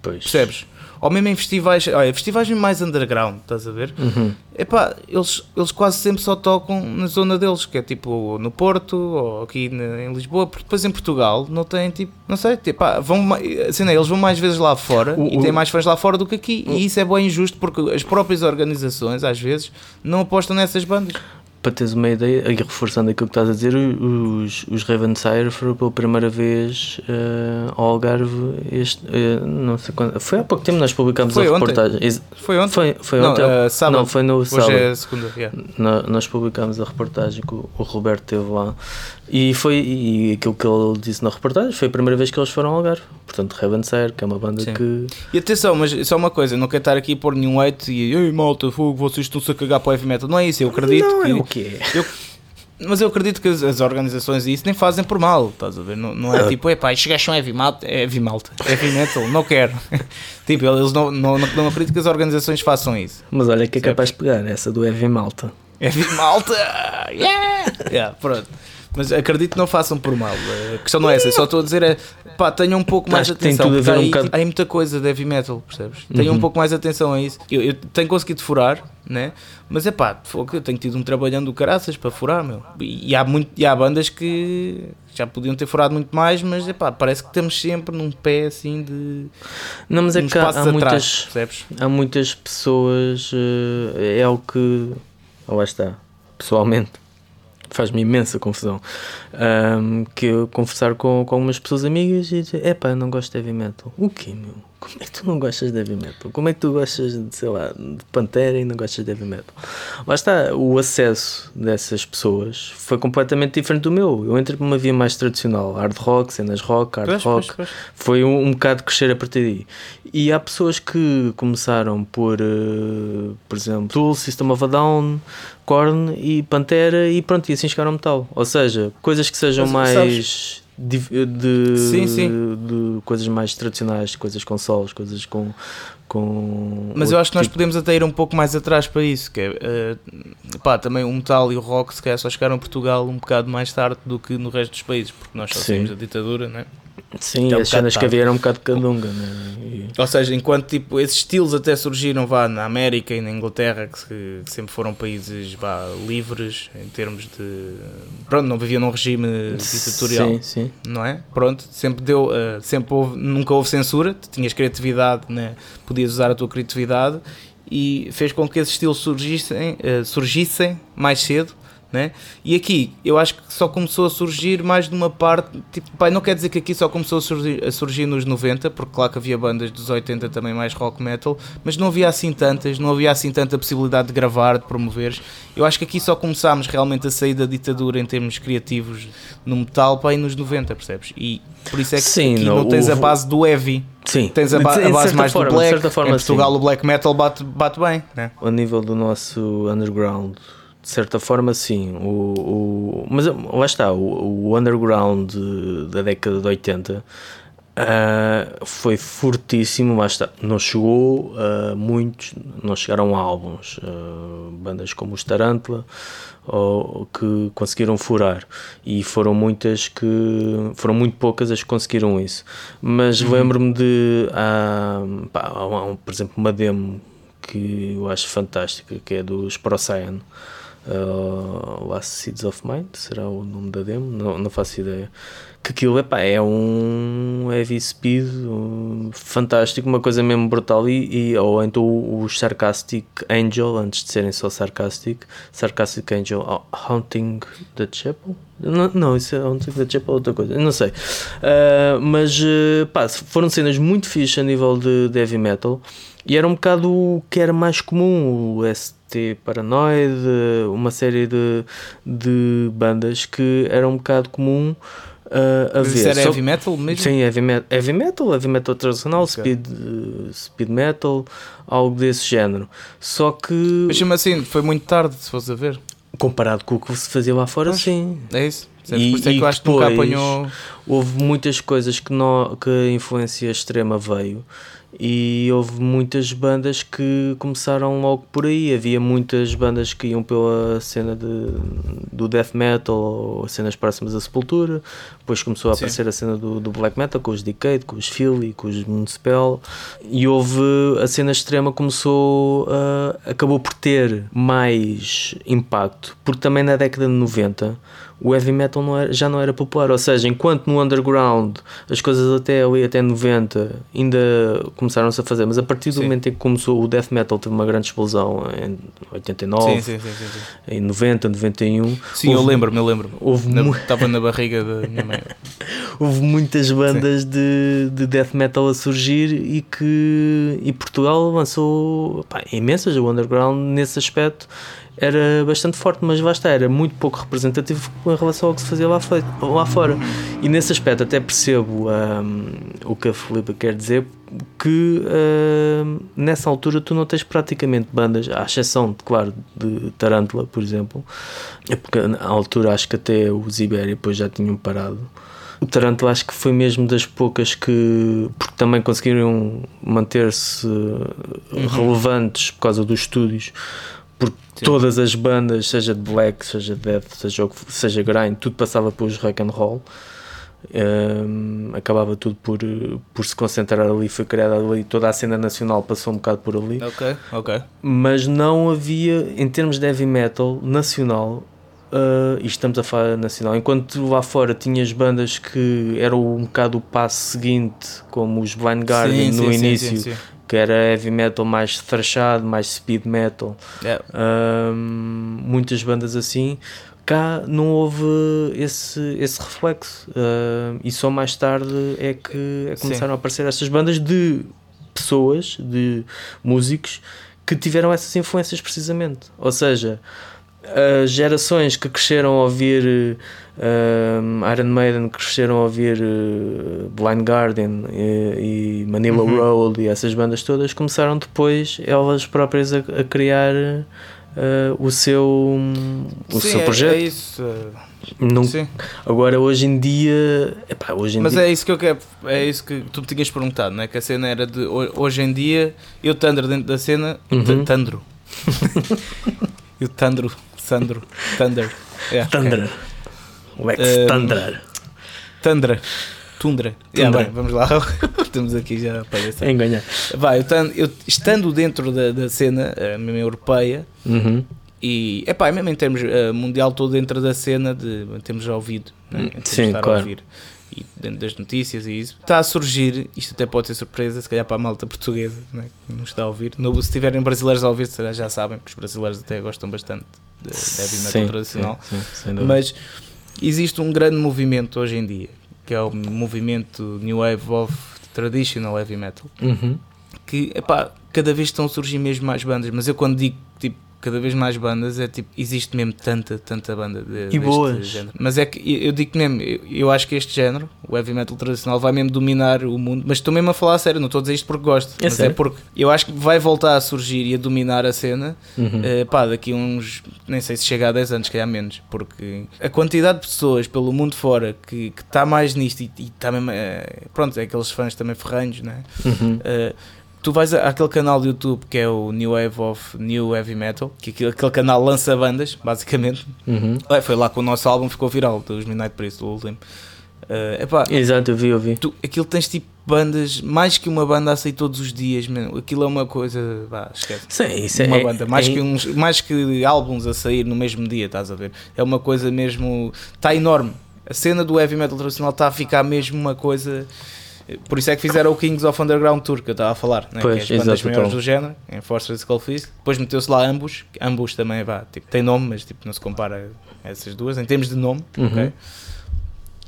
Speaker 1: pois.
Speaker 2: Percebes? Ou mesmo em festivais, olha, festivais mais underground, estás a ver?
Speaker 1: Uhum.
Speaker 2: Epá, eles, eles quase sempre só tocam na zona deles, que é tipo no Porto ou aqui na- em Lisboa, porque depois em Portugal não tem tipo, não sei, tipo, pá, vão, assim, né, eles vão mais vezes lá fora
Speaker 1: O-
Speaker 2: e
Speaker 1: o-
Speaker 2: têm mais fãs lá fora do que aqui, e isso é bem injusto porque as próprias organizações às vezes não apostam nessas bandas.
Speaker 1: Para teres uma ideia, e reforçando aquilo que estás a dizer, os, os Ravensire foram pela primeira vez eh, ao Algarve este, eh, não sei quando, foi há pouco tempo nós publicámos
Speaker 2: Foi
Speaker 1: a
Speaker 2: ontem.
Speaker 1: reportagem.
Speaker 2: Foi ontem?
Speaker 1: Foi, foi
Speaker 2: não,
Speaker 1: ontem.
Speaker 2: eh, sábado.
Speaker 1: Não, foi no
Speaker 2: Hoje
Speaker 1: sábado.
Speaker 2: é segunda, yeah.
Speaker 1: Nós publicámos a reportagem que o, o Roberto teve lá e foi e aquilo que ele disse na reportagem foi a primeira vez que eles foram ao Algarve. Portanto, Ravensire, que é uma banda
Speaker 2: Sim.
Speaker 1: que
Speaker 2: E atenção, mas só uma coisa, não quero estar aqui a pôr nenhum hate e ei malta, fogo, vocês estão-se a cagar para o heavy metal. Não é isso, eu acredito
Speaker 1: não
Speaker 2: que.
Speaker 1: é o que é.
Speaker 2: Eu- mas eu acredito que as, as organizações e isso nem fazem por mal, estás a ver? Não, não é
Speaker 1: Ah.
Speaker 2: tipo, epá, estes gajos são heavy metal, heavy metal, heavy metal, não quero. tipo, eles não, não, não, não acredito que as organizações façam isso.
Speaker 1: Mas olha que é
Speaker 2: Certo.
Speaker 1: capaz de pegar essa do Heavy Malta.
Speaker 2: Heavy malta, yeah! yeah! Pronto. Mas acredito que não façam por mal. A questão não é essa, só estou a dizer é pá, tenham um pouco mais de
Speaker 1: que tem
Speaker 2: atenção.
Speaker 1: tudo a um
Speaker 2: há
Speaker 1: bocado-
Speaker 2: muita coisa de heavy metal, percebes? Tenham
Speaker 1: Uhum.
Speaker 2: um pouco mais de atenção a isso. Eu, eu tenho conseguido furar, né? Mas é pá, eu tenho tido um trabalhão do caraças para furar, meu. E, há muito, e há bandas que já podiam ter furado muito mais, mas é pá, parece que estamos sempre num pé assim de.
Speaker 1: Não, mas é que há, há
Speaker 2: atrás,
Speaker 1: muitas,
Speaker 2: percebes?
Speaker 1: há muitas pessoas, eh, é o que. Oh, lá está. Pessoalmente, faz-me imensa confusão. ahm, que eu conversar com, com pessoas amigas e dizer: Epá, não gosto de heavy metal. O quê, meu? Como é que tu não gostas de heavy metal? Como é que tu gostas de, sei lá, de Pantera e não gostas de heavy metal? Lá está, o acesso dessas pessoas foi completamente diferente do meu. Eu entrei por uma via mais tradicional: hard rock, cenas rock, hard
Speaker 2: Pois,
Speaker 1: rock.
Speaker 2: pois, pois.
Speaker 1: Foi um, um bocado crescer a partir daí. E há pessoas que começaram por, eh, por exemplo, Tool, System of a Down, Korn e Pantera e pronto, e assim chegaram ao metal. Ou seja, coisas que sejam
Speaker 2: Mas,
Speaker 1: mais de, de,
Speaker 2: Sim, sim.
Speaker 1: de coisas mais tradicionais, coisas com solos, coisas com. com
Speaker 2: Mas eu acho que nós
Speaker 1: tipo-
Speaker 2: podemos até ir um pouco mais atrás para isso, que é, eh, pá, também o metal e o rock se calhar só chegaram a Portugal um bocado mais tarde do que no resto dos países, porque nós só
Speaker 1: Sim.
Speaker 2: temos a ditadura, que é um
Speaker 1: as cenas que havia eram um bocado de cadunga, né? E-
Speaker 2: Ou seja, enquanto tipo, esses estilos até surgiram vá, na América e na Inglaterra, que, que sempre foram países vá, livres em termos de. Pronto, não viviam num regime ditatorial.
Speaker 1: Sim, sim.
Speaker 2: não é? Pronto, sempre deu, eh, sempre houve, nunca houve censura, tu tinhas criatividade, né? podias usar a tua criatividade e fez com que esses estilos surgissem, eh, surgissem mais cedo. Né? E aqui eu acho que só começou a surgir mais de uma parte. Tipo, pai, não quer dizer que aqui só começou a surgir, a surgir nos 90, porque claro que havia bandas dos 80 também mais rock metal, mas não havia assim tantas, não havia assim tanta possibilidade de gravar, de promoveres. Eu acho que aqui só começámos realmente a sair da ditadura em termos criativos no metal para aí nos 90, percebes? E por isso é que
Speaker 1: Sim,
Speaker 2: aqui
Speaker 1: não,
Speaker 2: não, tens a
Speaker 1: houve-
Speaker 2: base do heavy,
Speaker 1: Sim.
Speaker 2: tens a, ba a base mais
Speaker 1: forma,
Speaker 2: do black.
Speaker 1: forma,
Speaker 2: em Portugal
Speaker 1: sim.
Speaker 2: o black metal bate, bate bem, né?
Speaker 1: a nível do nosso underground, de certa forma, sim. O, o, mas lá está, o, o underground de- da década de 80 ah, foi fortíssimo. Lá está, não chegou a muitos, não chegaram a álbuns. ah, bandas como os Tarantula ou, que conseguiram furar e foram muitas que foram muito poucas as que conseguiram isso mas lembro-me de pá, há um- por exemplo uma demo que eu acho fantástica, que é dos Procyan. Uh, Last Seeds of Mind, será o nome da demo? Não, não faço ideia. Que aquilo epá, é um heavy speed um, fantástico, uma coisa mesmo brutal. E, e- ou então os Sarcastic Angel, antes de serem só Sarcastic, Sarcastic Angel oh, Haunting the Chapel. Não, não, isso é Haunting the Chapel, outra coisa, não sei. Uh, mas uh, pá, foram cenas muito fixas a nível de, de heavy metal. E era um bocado o que era mais comum, o ST Paranoid, uma série de, de bandas que era um bocado comum uh, a
Speaker 2: Mas
Speaker 1: ver.
Speaker 2: isso era
Speaker 1: Só-
Speaker 2: heavy metal mesmo?
Speaker 1: Sim, heavy metal, heavy metal, heavy metal tradicional,
Speaker 2: Ok.
Speaker 1: speed, uh, speed metal, algo desse género. Só que
Speaker 2: Mas mesmo assim, foi muito tarde, se fosse a ver.
Speaker 1: comparado com o que se fazia lá fora,
Speaker 2: Pois.
Speaker 1: sim.
Speaker 2: É isso.
Speaker 1: E-
Speaker 2: é
Speaker 1: e
Speaker 2: que
Speaker 1: depois-
Speaker 2: apanhou.
Speaker 1: Houve muitas coisas que, nó- que a influência extrema veio e houve muitas bandas que começaram logo por aí. Havia muitas bandas que iam pela cena de, do death metal ou cenas próximas à Sepultura. Depois começou a
Speaker 2: Sim.
Speaker 1: aparecer a cena do, do black metal com os Decade, com os Philly, com os Municipal. E houve a cena extrema começou a, acabou por ter mais impacto, porque também na década de 90 o heavy metal não era- já não era popular, ou seja, enquanto no underground as coisas até ali, até 90 ainda começaram-se a fazer, mas a partir do
Speaker 2: Sim.
Speaker 1: momento em que começou o death metal teve uma grande explosão em 89,
Speaker 2: Sim, sim,
Speaker 1: em 90, 91
Speaker 2: Sim, eu
Speaker 1: houve-
Speaker 2: lembro-me, eu lembro-me.
Speaker 1: houve
Speaker 2: Estava na barriga da minha mãe.
Speaker 1: houve muitas bandas de, de death metal a surgir e que e Portugal lançou pá, imensas, o underground nesse aspecto era bastante forte, mas está, era muito pouco representativo em relação ao que se fazia lá, lá fora. E nesse aspecto até percebo hum, o que a Filipe quer dizer, que hum, nessa altura tu não tens praticamente bandas, à exceção, de, claro, de Tarântula, por exemplo, porque na altura acho que até os Ibéria depois já tinham parado. O Taranto acho que foi mesmo das poucas que, porque também conseguiram manter-se eh, relevantes por causa dos estúdios, porque
Speaker 2: Sim.
Speaker 1: todas as bandas, seja de black, seja de death, seja, seja grind, tudo passava pelos rock and roll. Ehm, acabava tudo por, por se concentrar ali, foi criada ali, toda a cena nacional passou um bocado por ali
Speaker 2: Ok, ok.
Speaker 1: mas não havia, em termos de heavy metal nacional, uh, e estamos a falar nacional, enquanto lá fora tinhas bandas que eram um bocado o passo seguinte, como os Blind Guardian
Speaker 2: Sim,
Speaker 1: no
Speaker 2: sim,
Speaker 1: início,
Speaker 2: sim.
Speaker 1: Que era heavy metal mais thrashado, mais speed metal,
Speaker 2: É,
Speaker 1: um, muitas bandas assim. Cá não houve esse, esse reflexo, uh, e só mais tarde é que, é que
Speaker 2: Sim.
Speaker 1: começaram a aparecer estas bandas de pessoas, de músicos que tiveram essas influências precisamente. Ou seja, as gerações que cresceram a ouvir um, Iron Maiden, cresceram a ouvir uh, Blind Guardian e, e Manila
Speaker 2: Uhum.
Speaker 1: Road e essas bandas todas começaram depois elas próprias a, a criar uh, o seu, o
Speaker 2: sim,
Speaker 1: seu
Speaker 2: é-
Speaker 1: projeto.
Speaker 2: É, isso. é,
Speaker 1: Não-
Speaker 2: Sim.
Speaker 1: agora, hoje em dia, epá, hoje em
Speaker 2: Mas
Speaker 1: dia,
Speaker 2: é isso que eu quero, é isso que tu me tinhas perguntado, não é? Que a cena era de ho- hoje em dia, eu Tandro dentro da cena,
Speaker 1: Uhum.
Speaker 2: Tandro. eu Tandro, Sandro, Thunder. É, ok.
Speaker 1: Thunder, Lex
Speaker 2: Um, Tundra. Tundra. Yeah,
Speaker 1: Tundra.
Speaker 2: bem, vamos lá. Estamos aqui já a aparecer.
Speaker 1: é enganar.
Speaker 2: Vai, eu, eu estando dentro da, da cena, a mesma europeia,
Speaker 1: Uhum.
Speaker 2: e é pá, mesmo em termos eh, mundial, estou dentro da cena de em termos de ouvido, né? de
Speaker 1: Sim,
Speaker 2: estar a
Speaker 1: claro.
Speaker 2: ouvir. E dentro das notícias e isso, está a surgir, isto até pode ser surpresa, se calhar para a malta portuguesa né, que nos está a ouvir. No, se tiverem brasileiros a ouvir, já sabem, que os brasileiros até gostam bastante de heavy metal tradicional.
Speaker 1: sim, sim.
Speaker 2: Mas existe um grande movimento hoje em dia, que é o movimento New Wave of Traditional Heavy Metal,
Speaker 1: Uhum.
Speaker 2: que epá, cada vez estão a surgir mesmo mais bandas, mas eu quando digo tipo cada vez mais bandas é tipo, existe mesmo tanta, tanta banda de, deste
Speaker 1: boas.
Speaker 2: género. Mas é que eu digo mesmo, eu, eu acho que este género, o heavy metal tradicional, vai mesmo dominar o mundo, mas estou mesmo a falar a sério, não estou a dizer isto porque gosto,
Speaker 1: É
Speaker 2: mas é
Speaker 1: sério?
Speaker 2: porque eu acho que vai voltar a surgir e a dominar a cena
Speaker 1: Uhum.
Speaker 2: eh, pá, daqui uns, nem sei se chega a 10 anos, que há menos, porque a quantidade de pessoas pelo mundo fora que está mais nisto e está mesmo, eh, pronto, é aqueles fãs também ferranhos, né?
Speaker 1: Uhum.
Speaker 2: Uh, tu vais àquele canal do YouTube que é o New Wave of New Heavy Metal, que aquele, aquele canal lança bandas, basicamente.
Speaker 1: Uhum.
Speaker 2: É, foi lá que o nosso álbum ficou viral, dos Midnight Priest, o último. Uh, epá,
Speaker 1: Exato, eu vi, eu vi.
Speaker 2: tu, aquilo tens tipo bandas, mais que uma banda a sair todos os dias, mano. aquilo é uma coisa, vá, esquece.
Speaker 1: Sim, isso
Speaker 2: uma
Speaker 1: é,
Speaker 2: banda, mais,
Speaker 1: é-
Speaker 2: que uns, mais que álbuns a sair no mesmo dia, estás a ver? É uma coisa mesmo. Está enorme. A cena do heavy metal tradicional está a ficar mesmo uma coisa. Por isso é que fizeram o Kings of Underground Tour que eu estava a falar, né?
Speaker 1: Pois,
Speaker 2: que é as bandas
Speaker 1: exato,
Speaker 2: maiores
Speaker 1: então.
Speaker 2: do género, em Force Skull Fist. Depois meteu-se lá Ambus, Ambus também vá, tipo, tem nome, mas tipo, não se compara a essas duas, em termos de nome.
Speaker 1: Uhum.
Speaker 2: ok?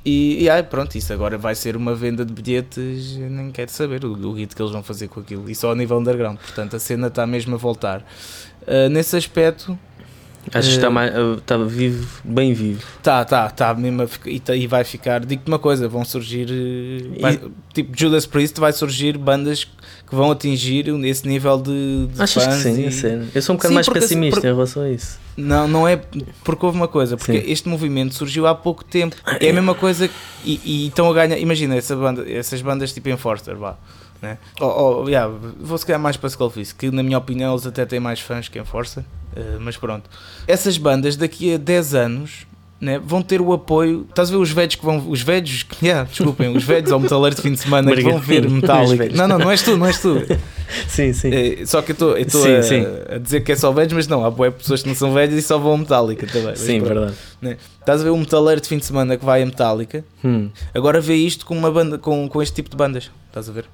Speaker 2: E, e aí, pronto, isso agora vai ser uma venda de bilhetes, nem quero saber o, o hit que eles vão fazer com aquilo, e só a nível underground, portanto a cena está mesmo a voltar. Ah, nesse aspecto,
Speaker 1: Acho que está,
Speaker 2: Eh,
Speaker 1: mais, está vivo, bem vivo.
Speaker 2: Tá, tá, tá mesmo e, tá- e vai ficar. Digo-te uma coisa: vão surgir. eh, vai- tipo, Judas Priest vai surgir bandas que vão atingir esse nível de, de
Speaker 1: Achas que sim?
Speaker 2: e-
Speaker 1: sério? Eu sou um bocado
Speaker 2: Sim,
Speaker 1: mais
Speaker 2: porque
Speaker 1: pessimista
Speaker 2: por-
Speaker 1: em relação a isso.
Speaker 2: Não, não é porque houve uma coisa, porque
Speaker 1: Sim.
Speaker 2: este movimento surgiu há pouco tempo. É a mesma coisa e, e estão a ganhar. Imagina essa banda, essas bandas tipo Enforcer, vá. Né? Oh, oh, yeah, vou se calhar mais para Skullfist, que na minha opinião eles até têm mais fãs que em Força, uh, mas pronto. Essas bandas daqui a 10 anos né, vão ter o apoio. Estás a ver os velhos que vão. Os velhos, yeah, desculpem, os velhos ao metaleiro de fim de semana que vão ver Metallica. Não, não, não és tu, não és tu.
Speaker 1: sim, sim.
Speaker 2: É, só que eu estou a, a, dizer que é só velhos, mas não, há boas pessoas que não são velhas e só vão a Metallica também.
Speaker 1: Sim, verdade.
Speaker 2: Né? Estás a ver o metaleiro de fim de semana que vai a Metallica, hum. agora vê isto com, uma banda, com, com este tipo de bandas. Estás a ver?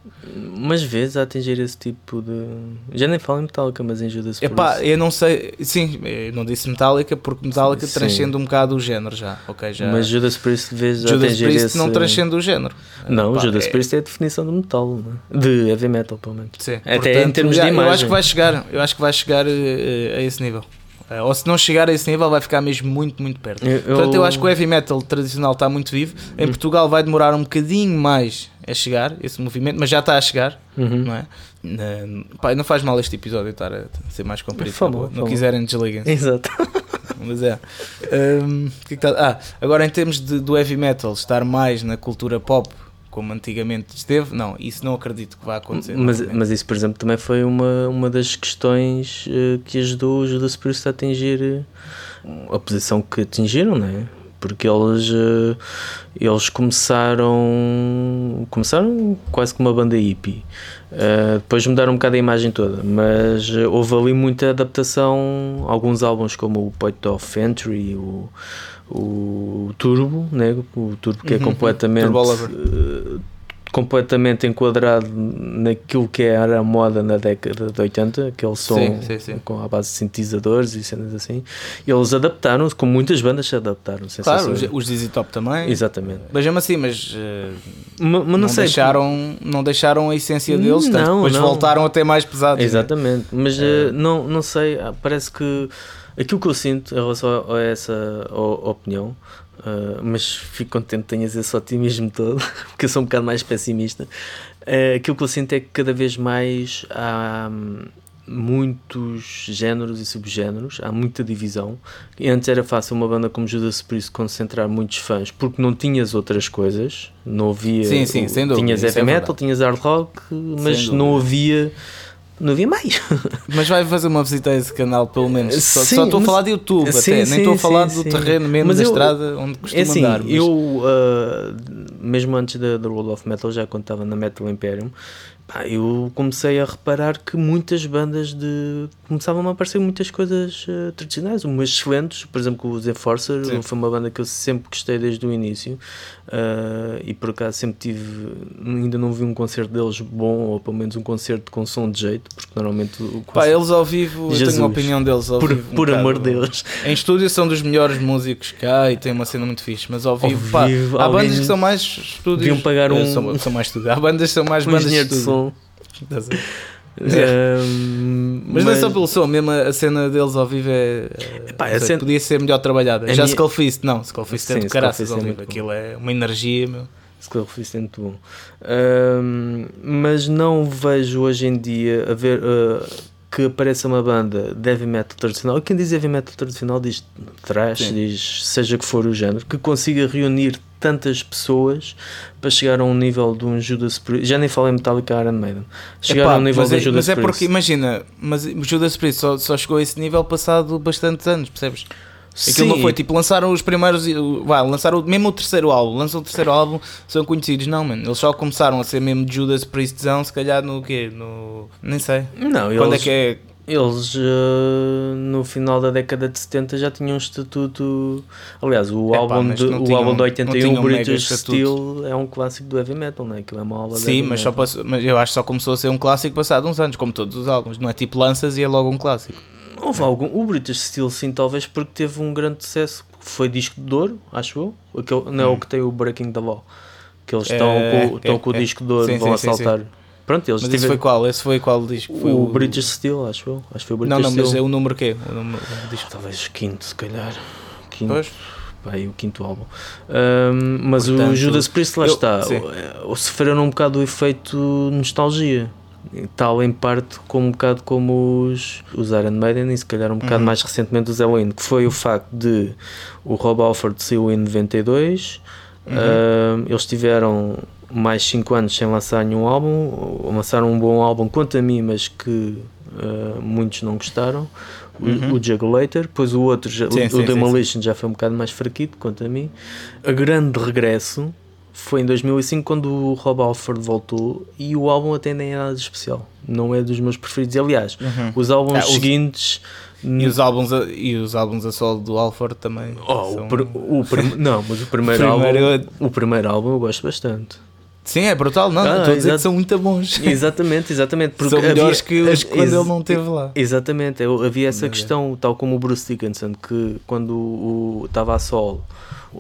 Speaker 1: Mas vês a atingir esse tipo de. Já nem falo em Metallica, mas em Judas
Speaker 2: Epá, eu não sei. Sim, eu não disse Metallica porque Metallica sim. transcende um bocado o género já. Okay, já...
Speaker 1: Mas Judas Priest vês
Speaker 2: Judas
Speaker 1: atingir
Speaker 2: Priest
Speaker 1: esse...
Speaker 2: não transcende o género.
Speaker 1: Não, Epá, Judas é... Priest é a definição de metal, é? de heavy metal, pelo menos.
Speaker 2: Sim.
Speaker 1: Até Portanto, em termos já, de imagem.
Speaker 2: Eu acho que vai chegar, eu acho que vai chegar uh, a esse nível. Uh, ou se não chegar a esse nível, vai ficar mesmo muito, muito perto. Eu, Portanto, eu acho que o heavy metal tradicional está muito vivo. Em hum. Portugal vai demorar um bocadinho mais a chegar, esse movimento, mas já está a chegar, uhum. não é? Uh, pá, não faz mal este episódio estar a ser mais comprido. Favor, não quiserem, desliguem.
Speaker 1: Exato.
Speaker 2: mas é. Um, que é que tá? Ah, agora, em termos de, do heavy metal, estar mais na cultura pop como antigamente esteve, não, isso não acredito que vá acontecer.
Speaker 1: Mas, mas isso, por exemplo, também foi uma, uma das questões uh, que ajudou o Judas Priest a atingir uh, a posição que atingiram, não é? Porque eles, uh, eles começaram começaram quase como uma banda hippie. depois mudaram um bocado a imagem toda, mas houve ali muita adaptação. Alguns álbuns, como o Point of Entry, o o Turbo, né? o Turbo que é uhum, completamente uh, completamente enquadrado naquilo que era a moda na década de 80, aquele som sim, sim, sim. com a base de sintetizadores e cenas assim. Eles adaptaram-se, como muitas bandas se adaptaram.
Speaker 2: Claro, os, os ZZ Top também.
Speaker 1: Exatamente.
Speaker 2: Mas mesmo assim, mas, uh, mas, mas não, não sei, deixaram, não deixaram a essência deles, não, depois não. voltaram a ter mais pesados.
Speaker 1: Né? Exatamente, né? mas uh, não, não sei, ah, parece que Aquilo que eu sinto em relação a essa opinião, uh, mas fico contente que tenhas esse otimismo todo, porque eu sou um bocado mais pessimista. Uh, aquilo que eu sinto é que cada vez mais há hum, muitos géneros e subgéneros, há muita divisão. E antes era fácil uma banda como Judas Priest concentrar muitos fãs porque não tinhas outras coisas, não havia.
Speaker 2: Sim, sim, sem dúvida.
Speaker 1: Tinhas heavy é metal, tinhas hard rock, mas não havia não havia mais.
Speaker 2: Mas vai fazer uma visita a esse canal, pelo menos. Só, sim, só estou a falar de YouTube, sim, até. Sim, nem estou a falar do terreno mesmo mas da eu, estrada onde costuma é assim, andar. Mas...
Speaker 1: Eu, uh, mesmo antes da World of Metal, já quando estava na Metal Imperium, Pá, eu comecei a reparar que muitas bandas de. começavam a aparecer muitas coisas uh, tradicionais, umas excelentes, por exemplo, o The Forcer Sim. foi uma banda que eu sempre gostei desde o início uh, e por acaso sempre tive. ainda não vi um concerto deles bom, ou pelo menos um concerto com som de jeito, porque normalmente. O
Speaker 2: Pá, eles ao vivo, Jesus, eu tenho uma opinião deles ao
Speaker 1: por,
Speaker 2: vivo.
Speaker 1: Um por amor de Deus.
Speaker 2: Em estúdio são dos melhores músicos que há e tem uma cena muito fixe, mas ao vivo, ao vivo pá, há bandas que são mais estúdios.
Speaker 1: Deviam pagar um.
Speaker 2: São, são mais estúdios. Há bandas que são mais um bandas de estúdio. Um, mas, mas, não é só pelo som, mesmo a cena deles ao vivo é. Epá, sei, cena... Podia ser melhor trabalhada. Já minha... Skullfist, não, Skullfist é de caraças ao vivo. Aquilo é uma energia, meu.
Speaker 1: Skullfist é muito bom. Um, mas não vejo hoje em dia a ver. Uh, que apareça uma banda de heavy metal tradicional, quem diz heavy metal tradicional diz thrash, Sim. diz seja que for o género, que consiga reunir tantas pessoas para chegar a um nível de um Judas Priest. Já nem falei Metallica Iron Maiden. Chegar Epá, a um nível de um é, Judas
Speaker 2: Mas é porque, imagina, mas o Judas Priest só, só chegou a esse nível passado bastantes anos, percebes? Aquilo Sim. não foi tipo, lançaram os primeiros, vai, lançaram mesmo o terceiro álbum, lançam o terceiro álbum, são conhecidos, não, mano. Eles só começaram a ser mesmo Judas Priestzão, se calhar no quê? No. Nem sei.
Speaker 1: Não,
Speaker 2: Quando
Speaker 1: eles...
Speaker 2: é que é
Speaker 1: eles uh, no final da década de 70 já tinham um estatuto. Aliás, o, álbum, de, o álbum de 81, British Steel, é um clássico do heavy metal, não é? Aquilo é uma aula
Speaker 2: Sim, mas, só passou, mas eu acho que só começou a ser um clássico passado uns anos, como todos os álbuns, não é tipo lanças e é logo um clássico.
Speaker 1: Houve algum. O British Steel, sim, talvez porque teve um grande sucesso. Foi disco de ouro, acho eu. Aquele, não é hum. o que tem o Breaking the Law. Que eles estão é, com, estão é, com o é. disco de ouro, sim, vão sim, assaltar. Sim, Pronto, eles
Speaker 2: mas esse foi qual? Esse foi qual disco? Foi
Speaker 1: o, o British Steel, acho eu. Acho que foi o British
Speaker 2: não, não,
Speaker 1: Steel.
Speaker 2: mas é o número quê? O número
Speaker 1: disco. Talvez o quinto, se calhar. Quinto. Pois. O quinto álbum. Um, mas Portanto, o Judas Priest lá eu, está. O, sofreram um bocado o efeito nostalgia. Tal em parte como um bocado como os, os Iron Maiden e se calhar um bocado uhum. mais recentemente os Halloween, que foi o facto de o Rob Alford saiu em 92 Uhum. Uh, eles tiveram mais 5 anos sem lançar nenhum álbum, lançaram um bom álbum quanto a mim, mas que uh, muitos não gostaram. O,
Speaker 2: Uhum.
Speaker 1: o Jugulator, depois o outro,
Speaker 2: Sim,
Speaker 1: o,
Speaker 2: sim,
Speaker 1: o
Speaker 2: sim,
Speaker 1: Demolition já foi um bocado mais fraquito quanto a mim. A grande regresso foi em 2005 quando o Rob Alford voltou e o álbum até nem é nada de especial. Não é dos meus preferidos. Aliás, os álbuns
Speaker 2: Ah, os-
Speaker 1: seguintes.
Speaker 2: E os álbuns a, e os álbuns a solo do Alford também.
Speaker 1: Oh,
Speaker 2: são-
Speaker 1: o, o não, mas o primeiro,
Speaker 2: Primeiro-
Speaker 1: álbum, o primeiro álbum eu gosto bastante.
Speaker 2: Sim, é brutal, não,
Speaker 1: Ah,
Speaker 2: estou a dizer que são muito bons.
Speaker 1: Exatamente, exatamente. Porque
Speaker 2: são melhores
Speaker 1: havia-
Speaker 2: que os que quando ele não esteve lá.
Speaker 1: Exatamente, eu- havia essa questão, tal como o Bruce Dickinson, que quando o estava a solo,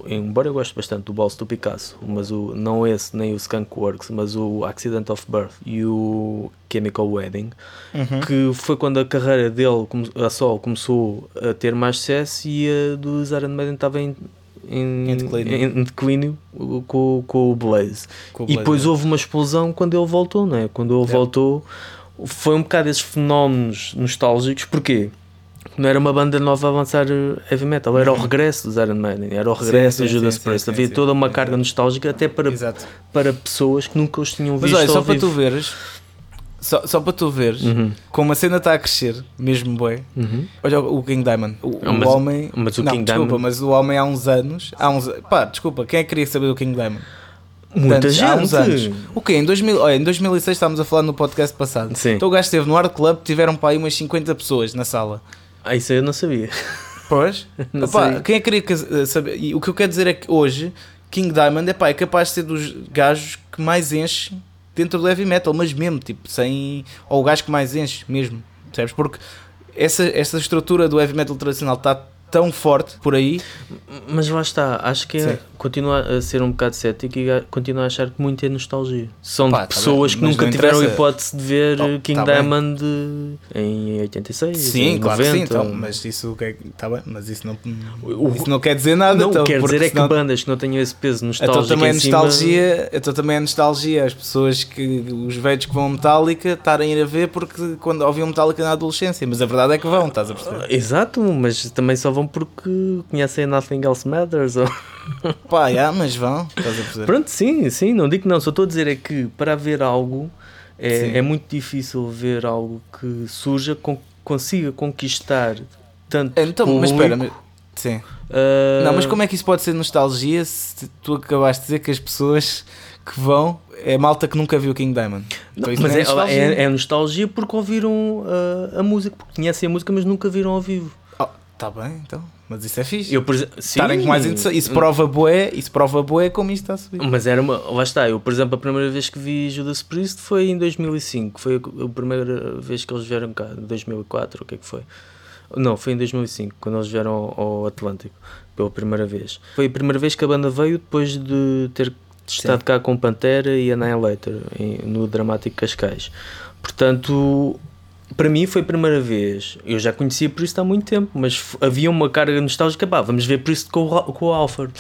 Speaker 1: embora eu goste bastante do Balls do Picasso, mas o, não esse, nem o Skunk Works, mas o Accident of Birth e o Chemical Wedding,
Speaker 2: Uhum.
Speaker 1: que foi quando a carreira dele a solo começou a ter mais sucesso e a dos Iron Maiden estava em, em,
Speaker 2: Em declínio.
Speaker 1: em declínio com, com o Blaze.
Speaker 2: Com o
Speaker 1: E depois
Speaker 2: é.
Speaker 1: houve uma explosão quando ele voltou, não é? Quando ele
Speaker 2: É.
Speaker 1: voltou, foi um bocado esses fenómenos nostálgicos. Porquê? Não era uma banda nova a lançar eh, heavy metal, era o regresso dos Iron Maiden, era o regresso
Speaker 2: Uhum. sim,
Speaker 1: do Judas
Speaker 2: sim, sim,
Speaker 1: Priest.
Speaker 2: sim,
Speaker 1: Havia
Speaker 2: sim.
Speaker 1: toda uma
Speaker 2: Exato.
Speaker 1: carga nostálgica até para,
Speaker 2: Exato.
Speaker 1: para pessoas que nunca os tinham
Speaker 2: Mas
Speaker 1: visto.
Speaker 2: olha, só para tu veres, só, só para tu veres,
Speaker 1: Uhum,
Speaker 2: como a cena está a crescer, mesmo bué.
Speaker 1: uhum.
Speaker 2: Olha o King Diamond. O,
Speaker 1: Ah,
Speaker 2: o
Speaker 1: mas-
Speaker 2: homem.
Speaker 1: mas o
Speaker 2: não,
Speaker 1: King
Speaker 2: desculpa,
Speaker 1: Diamond-
Speaker 2: mas o homem há uns anos. Há uns, pá, desculpa, quem é que queria saber do King Diamond?
Speaker 1: Muita
Speaker 2: Antes,
Speaker 1: gente.
Speaker 2: Há uns anos. O quê? Em, 2000, olha, em 2006 estávamos a falar no podcast passado.
Speaker 1: Sim.
Speaker 2: Então o gajo esteve no Art Club, tiveram para aí umas 50 pessoas na sala.
Speaker 1: Ah, isso eu não sabia.
Speaker 2: Pois?
Speaker 1: Não sei.
Speaker 2: quem é que queria que- saber? E o que eu quero dizer é que hoje King Diamond epá, é capaz de ser dos gajos que mais enche dentro do heavy metal, mas mesmo, tipo, sem. Ou o gajo que mais enche mesmo, percebes? Porque essa, essa estrutura do heavy metal tradicional está tão forte por aí.
Speaker 1: Mas lá está, acho que é,
Speaker 2: Sim.
Speaker 1: continua a ser um bocado cético e a- continua a achar que muito é nostalgia. São
Speaker 2: Pá,
Speaker 1: de
Speaker 2: tá
Speaker 1: pessoas
Speaker 2: bem,
Speaker 1: que nunca tiveram
Speaker 2: interessa.
Speaker 1: hipótese de ver
Speaker 2: Oh,
Speaker 1: King
Speaker 2: tá.
Speaker 1: Diamond em 86,
Speaker 2: Sim,
Speaker 1: em
Speaker 2: claro
Speaker 1: 90.
Speaker 2: que sim, então, mas isso que é, tá bem, mas isso não,
Speaker 1: O-
Speaker 2: isso não quer dizer nada.
Speaker 1: Não,
Speaker 2: então,
Speaker 1: quer
Speaker 2: porque
Speaker 1: dizer é que
Speaker 2: senão-
Speaker 1: bandas que não tenham esse peso nostálgico
Speaker 2: Então também é
Speaker 1: cima-
Speaker 2: nostalgia, então também é nostalgia as pessoas que os velhos que vão a Metallica estarem a ir a ver porque quando ouviam Metallica na adolescência, mas a verdade é que vão, estás a perceber?
Speaker 1: Exato, mas também só vão porque conhecem Nothing Else Matters. ou-
Speaker 2: Pá, já, mas vão?
Speaker 1: Pronto, sim, sim, não digo que não, só estou a dizer é que para haver algo é, é muito difícil ver algo que surja, con- consiga conquistar tanto
Speaker 2: Então, mas
Speaker 1: público,
Speaker 2: espera, mas, sim.
Speaker 1: ah,
Speaker 2: Não, mas como é que isso pode ser nostalgia se tu acabaste de dizer que as pessoas que vão é malta que nunca viu King Diamond? Então isso
Speaker 1: mas
Speaker 2: não
Speaker 1: é,
Speaker 2: nostalgia.
Speaker 1: é, é nostalgia porque ouviram ah, a música, porque conhecem a música, mas nunca viram ao vivo.
Speaker 2: Oh, tá bem, então, mas isso é fixe.
Speaker 1: Eu, por exemplo,
Speaker 2: Estarem
Speaker 1: sim,
Speaker 2: mais. Isso prova bué, isso prova bué como isto está a subir.
Speaker 1: Mas era uma. Lá está, eu, por exemplo, a primeira vez que vi Judas Priest foi em 2005. Foi a, a primeira vez que eles vieram cá, 2004, o que é que foi? Não, foi em 2005, quando eles vieram ao, ao Atlântico, pela primeira vez. Foi a primeira vez que a banda veio depois de ter estado cá com Pantera e Annihilator em- no Dramático Cascais. Portanto, para mim foi a primeira vez. Eu já conhecia Priest há muito tempo, mas havia uma carga nostálgica. Pá, vamos ver Priest com o, com o Alfred.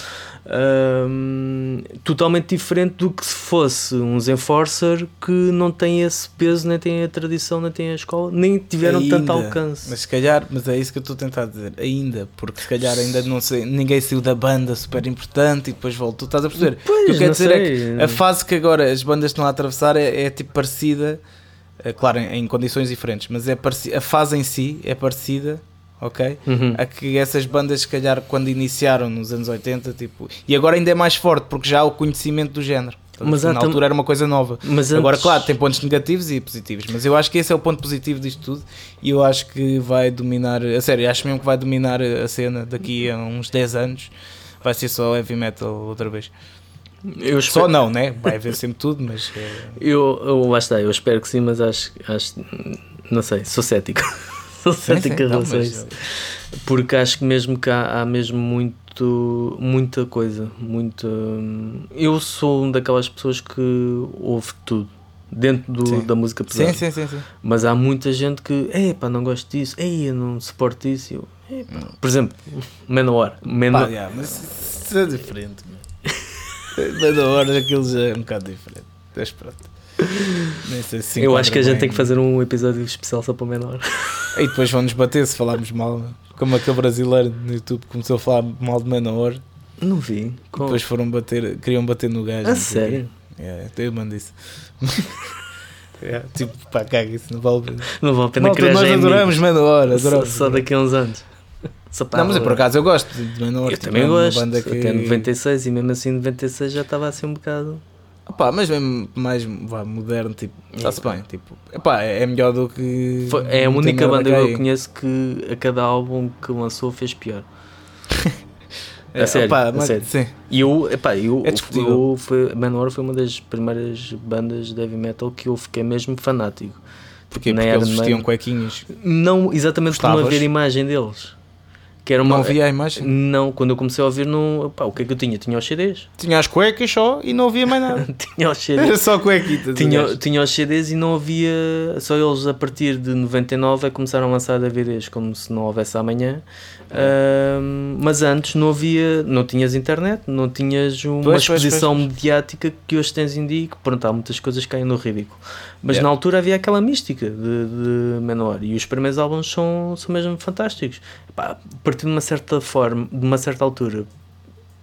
Speaker 1: Ahm, totalmente diferente do que se fosse uns Enforcer que não tem esse peso, nem tem a tradição, nem tem a escola, nem tiveram tanto
Speaker 2: Ainda.
Speaker 1: alcance.
Speaker 2: Mas se calhar, mas é isso que eu estou a tentar dizer, ainda, porque se calhar ainda não sei, ninguém saiu da banda super importante e depois voltou, estás a perceber?
Speaker 1: Pois,
Speaker 2: o que eu quero dizer é
Speaker 1: sei.
Speaker 2: que a fase que agora as bandas estão a atravessar é, é tipo parecida, é, claro, em, em condições diferentes, mas é a fase em si é parecida, ok?
Speaker 1: Uhum.
Speaker 2: A que essas bandas, se calhar, quando iniciaram nos anos 80, tipo, e agora ainda é mais forte porque já há o conhecimento do género.
Speaker 1: Mas
Speaker 2: Na altura era uma coisa nova.
Speaker 1: Mas
Speaker 2: Agora,
Speaker 1: antes-
Speaker 2: claro, tem pontos negativos e positivos, mas eu acho que esse é o ponto positivo disto tudo e eu acho que vai dominar, a sério, acho mesmo que vai dominar a cena daqui a uns 10 anos. Vai ser só heavy metal outra vez.
Speaker 1: Eu
Speaker 2: Só
Speaker 1: espero,
Speaker 2: não, né? Vai haver sempre tudo, mas é,
Speaker 1: eu, eu, lá está, eu espero que sim, mas acho, acho não sei, sou cético. sou cético em relação a isso. Porque acho que mesmo que há, há mesmo muito, muita coisa. Muito, hum, eu sou uma daquelas pessoas que ouve tudo dentro do-
Speaker 2: Sim.
Speaker 1: da música pesada.
Speaker 2: Sim, sim, sim, sim.
Speaker 1: Mas há muita gente que, epá, não gosto disso, ei, eu não suporto isso. Eu. Por exemplo, Manowar.
Speaker 2: Pá,
Speaker 1: Manowar.
Speaker 2: yeah, mas isso é diferente. meu. Mas a hora aquilo já é um bocado diferente. Mas pronto. Se
Speaker 1: eu acho que a gente tem
Speaker 2: bem.
Speaker 1: que fazer um episódio especial só para Manowar.
Speaker 2: E depois vão-nos bater se falarmos mal. Como aquele brasileiro no YouTube começou a falar mal de Manowar.
Speaker 1: Não vi. Com-
Speaker 2: Depois foram bater, queriam bater no gajo.
Speaker 1: A
Speaker 2: o
Speaker 1: sério?
Speaker 2: É, eu mando isso. é, tipo, pá, caga isso, não vale a pena.
Speaker 1: Não vale a pena
Speaker 2: Malta,
Speaker 1: criar
Speaker 2: nós
Speaker 1: já
Speaker 2: adoramos Manowar,
Speaker 1: inimigos. só,
Speaker 2: adoramos.
Speaker 1: só daqui a uns anos.
Speaker 2: Não, mas eu, por acaso eu gosto de Manowar.
Speaker 1: Eu
Speaker 2: tipo,
Speaker 1: também
Speaker 2: é uma
Speaker 1: gosto,
Speaker 2: banda que...
Speaker 1: até 96 e mesmo assim 96 já estava assim um bocado.
Speaker 2: Opá, mas mesmo mais vá, moderno, tipo, está-se bem. Tipo, epá, é melhor do que.
Speaker 1: Foi- é a única banda
Speaker 2: que
Speaker 1: eu conheço que a cada álbum que lançou fez pior.
Speaker 2: É,
Speaker 1: a sério,
Speaker 2: opá,
Speaker 1: a
Speaker 2: mas-
Speaker 1: sério.
Speaker 2: Sim.
Speaker 1: E eu, epá, eu,
Speaker 2: É discutível.
Speaker 1: eu foi, Manowar foi uma das primeiras bandas de heavy metal que eu fiquei mesmo fanático.
Speaker 2: Porquê? Porque eles vestiam cuequinhos.
Speaker 1: Não exatamente por não
Speaker 2: Gostavas?
Speaker 1: haver imagem deles. Que era uma,
Speaker 2: Não via a imagem.
Speaker 1: Não, quando eu comecei a ouvir, pá, o que é que eu tinha? Tinha os CDs.
Speaker 2: Tinha as cuecas só e não havia mais nada.
Speaker 1: tinha os CDs.
Speaker 2: Era só cuequitas.
Speaker 1: Tinha, tinha os CDs e não havia. Só eles a partir de 99 é começaram a lançar DVDs, como se não houvesse amanhã. Mas antes não havia. Não tinhas internet, não tinhas uma
Speaker 2: Pois, pois,
Speaker 1: exposição
Speaker 2: pois,
Speaker 1: mediática que hoje tens em dia. e Que pronto, há muitas coisas que caem no ridículo. Mas
Speaker 2: Yeah.
Speaker 1: na altura havia aquela mística de, de Manowar e os primeiros álbuns são, são mesmo fantásticos. Pá, a partir de uma certa forma, de uma certa altura.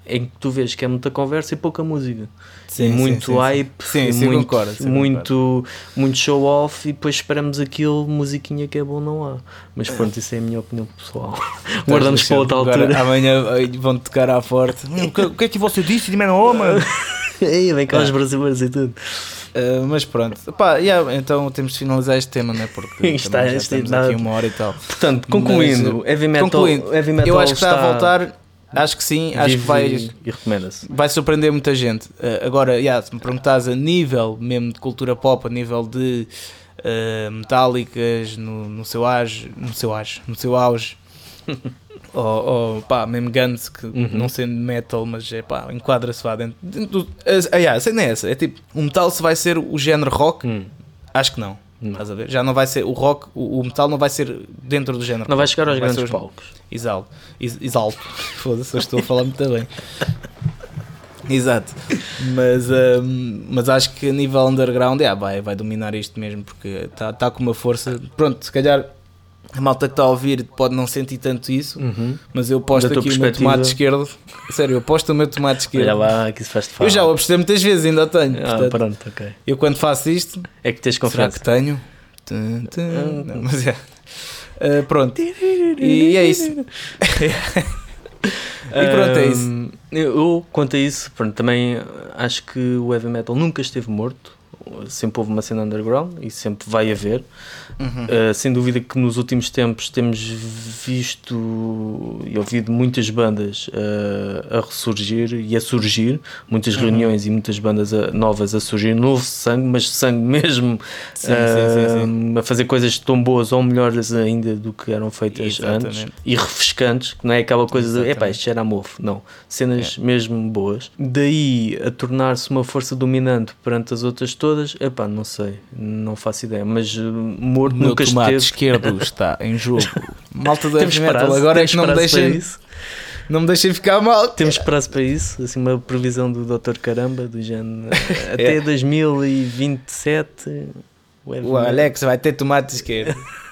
Speaker 1: Em que tu vês que é muita conversa e pouca música
Speaker 2: Sim,
Speaker 1: e muito
Speaker 2: sim, sim.
Speaker 1: hype,
Speaker 2: Sim, sim,
Speaker 1: muito,
Speaker 2: concordo,
Speaker 1: muito, muito show off e depois esperamos aquilo, musiquinha que é bom, não há. Mas pronto, isso é a minha opinião pessoal. Guardamos para outra
Speaker 2: Agora,
Speaker 1: altura.
Speaker 2: Amanhã ai, vão tocar à forte. O que, o que é que você disse de Manowar, mano?
Speaker 1: Ei, vem cá os brasileiros e tudo.
Speaker 2: Uh, mas pronto, Pá, yeah, então temos de finalizar este tema, né? Porque
Speaker 1: Está-
Speaker 2: já
Speaker 1: está-
Speaker 2: estamos aqui uma hora e tal.
Speaker 1: Portanto, concluindo,
Speaker 2: Mas,
Speaker 1: heavy metal,
Speaker 2: concluindo,
Speaker 1: heavy metal
Speaker 2: Eu acho que está, a
Speaker 1: está
Speaker 2: voltar, acho que sim, acho que vai,
Speaker 1: e, recomenda-se.
Speaker 2: vai surpreender muita gente. Uh, agora, yeah, se me perguntares a nível mesmo de cultura pop, a nível de uh, metálicas no, no seu auge, no seu auge, no seu auge. ou, ou pá, mesmo Guns, que
Speaker 1: Uhum.
Speaker 2: não sendo metal, mas é pá, enquadra-se lá dentro. dentro do, ah, yeah, a cena é essa, é tipo, o metal se vai ser o género rock,
Speaker 1: Hum,
Speaker 2: acho que não.
Speaker 1: Não.
Speaker 2: Estás a ver? Já não vai ser o rock, o, o metal não vai ser dentro do género.
Speaker 1: Não vai chegar aos
Speaker 2: Vai
Speaker 1: grandes
Speaker 2: os-
Speaker 1: palcos.
Speaker 2: Exalto. Ex- Exalto. Foda-se, estou a falar muito bem. Exato. Mas, hum, mas acho que a nível underground yeah, vai, vai dominar isto mesmo porque está tá com uma força. Pronto, se calhar a malta que está a ouvir pode não sentir tanto isso,
Speaker 1: Uhum.
Speaker 2: mas eu posto
Speaker 1: Da
Speaker 2: aqui o meu tomate esquerdo. Sério, eu posto o meu tomate esquerdo.
Speaker 1: Olha lá que isso faz-te
Speaker 2: Eu
Speaker 1: falta.
Speaker 2: já o apostei muitas vezes, ainda tenho.
Speaker 1: Ah,
Speaker 2: portanto,
Speaker 1: pronto, ok.
Speaker 2: eu quando faço isto,
Speaker 1: É que tens
Speaker 2: será
Speaker 1: confiança.
Speaker 2: que tenho? Tum, tum. Não, mas é. Ah, pronto. E é isso. E pronto, é isso.
Speaker 1: Eu, eu, quanto a isso, pronto, também acho que o heavy metal nunca esteve morto. Sempre houve uma cena underground e sempre vai haver.
Speaker 2: Uhum.
Speaker 1: Uh, sem dúvida que nos últimos tempos temos visto e ouvido muitas bandas uh, a ressurgir e a surgir, muitas
Speaker 2: Uhum.
Speaker 1: reuniões e muitas bandas a- novas a surgir, novo sangue, mas sangue mesmo
Speaker 2: Sim, sim, sim, sim.
Speaker 1: uh, a fazer coisas tão boas ou melhores ainda do que eram feitas
Speaker 2: Exatamente.
Speaker 1: antes e refrescantes, que não é aquela coisa de epá,
Speaker 2: Exatamente.
Speaker 1: isto era mofo, não, cenas mesmo boas. Daí a tornar-se uma força dominante perante as outras todas, epá, não sei, não faço ideia, mas uh, morto
Speaker 2: meu
Speaker 1: nunca
Speaker 2: tomate
Speaker 1: esteve.
Speaker 2: esquerdo está em jogo. Malta do heavy metal, agora é que não me, deixem, não me deixem ficar mal.
Speaker 1: Temos prazo para isso, assim, uma previsão do Dr. Caramba, do género até 2027. O,
Speaker 2: O Alex vai ter tomate esquerdo.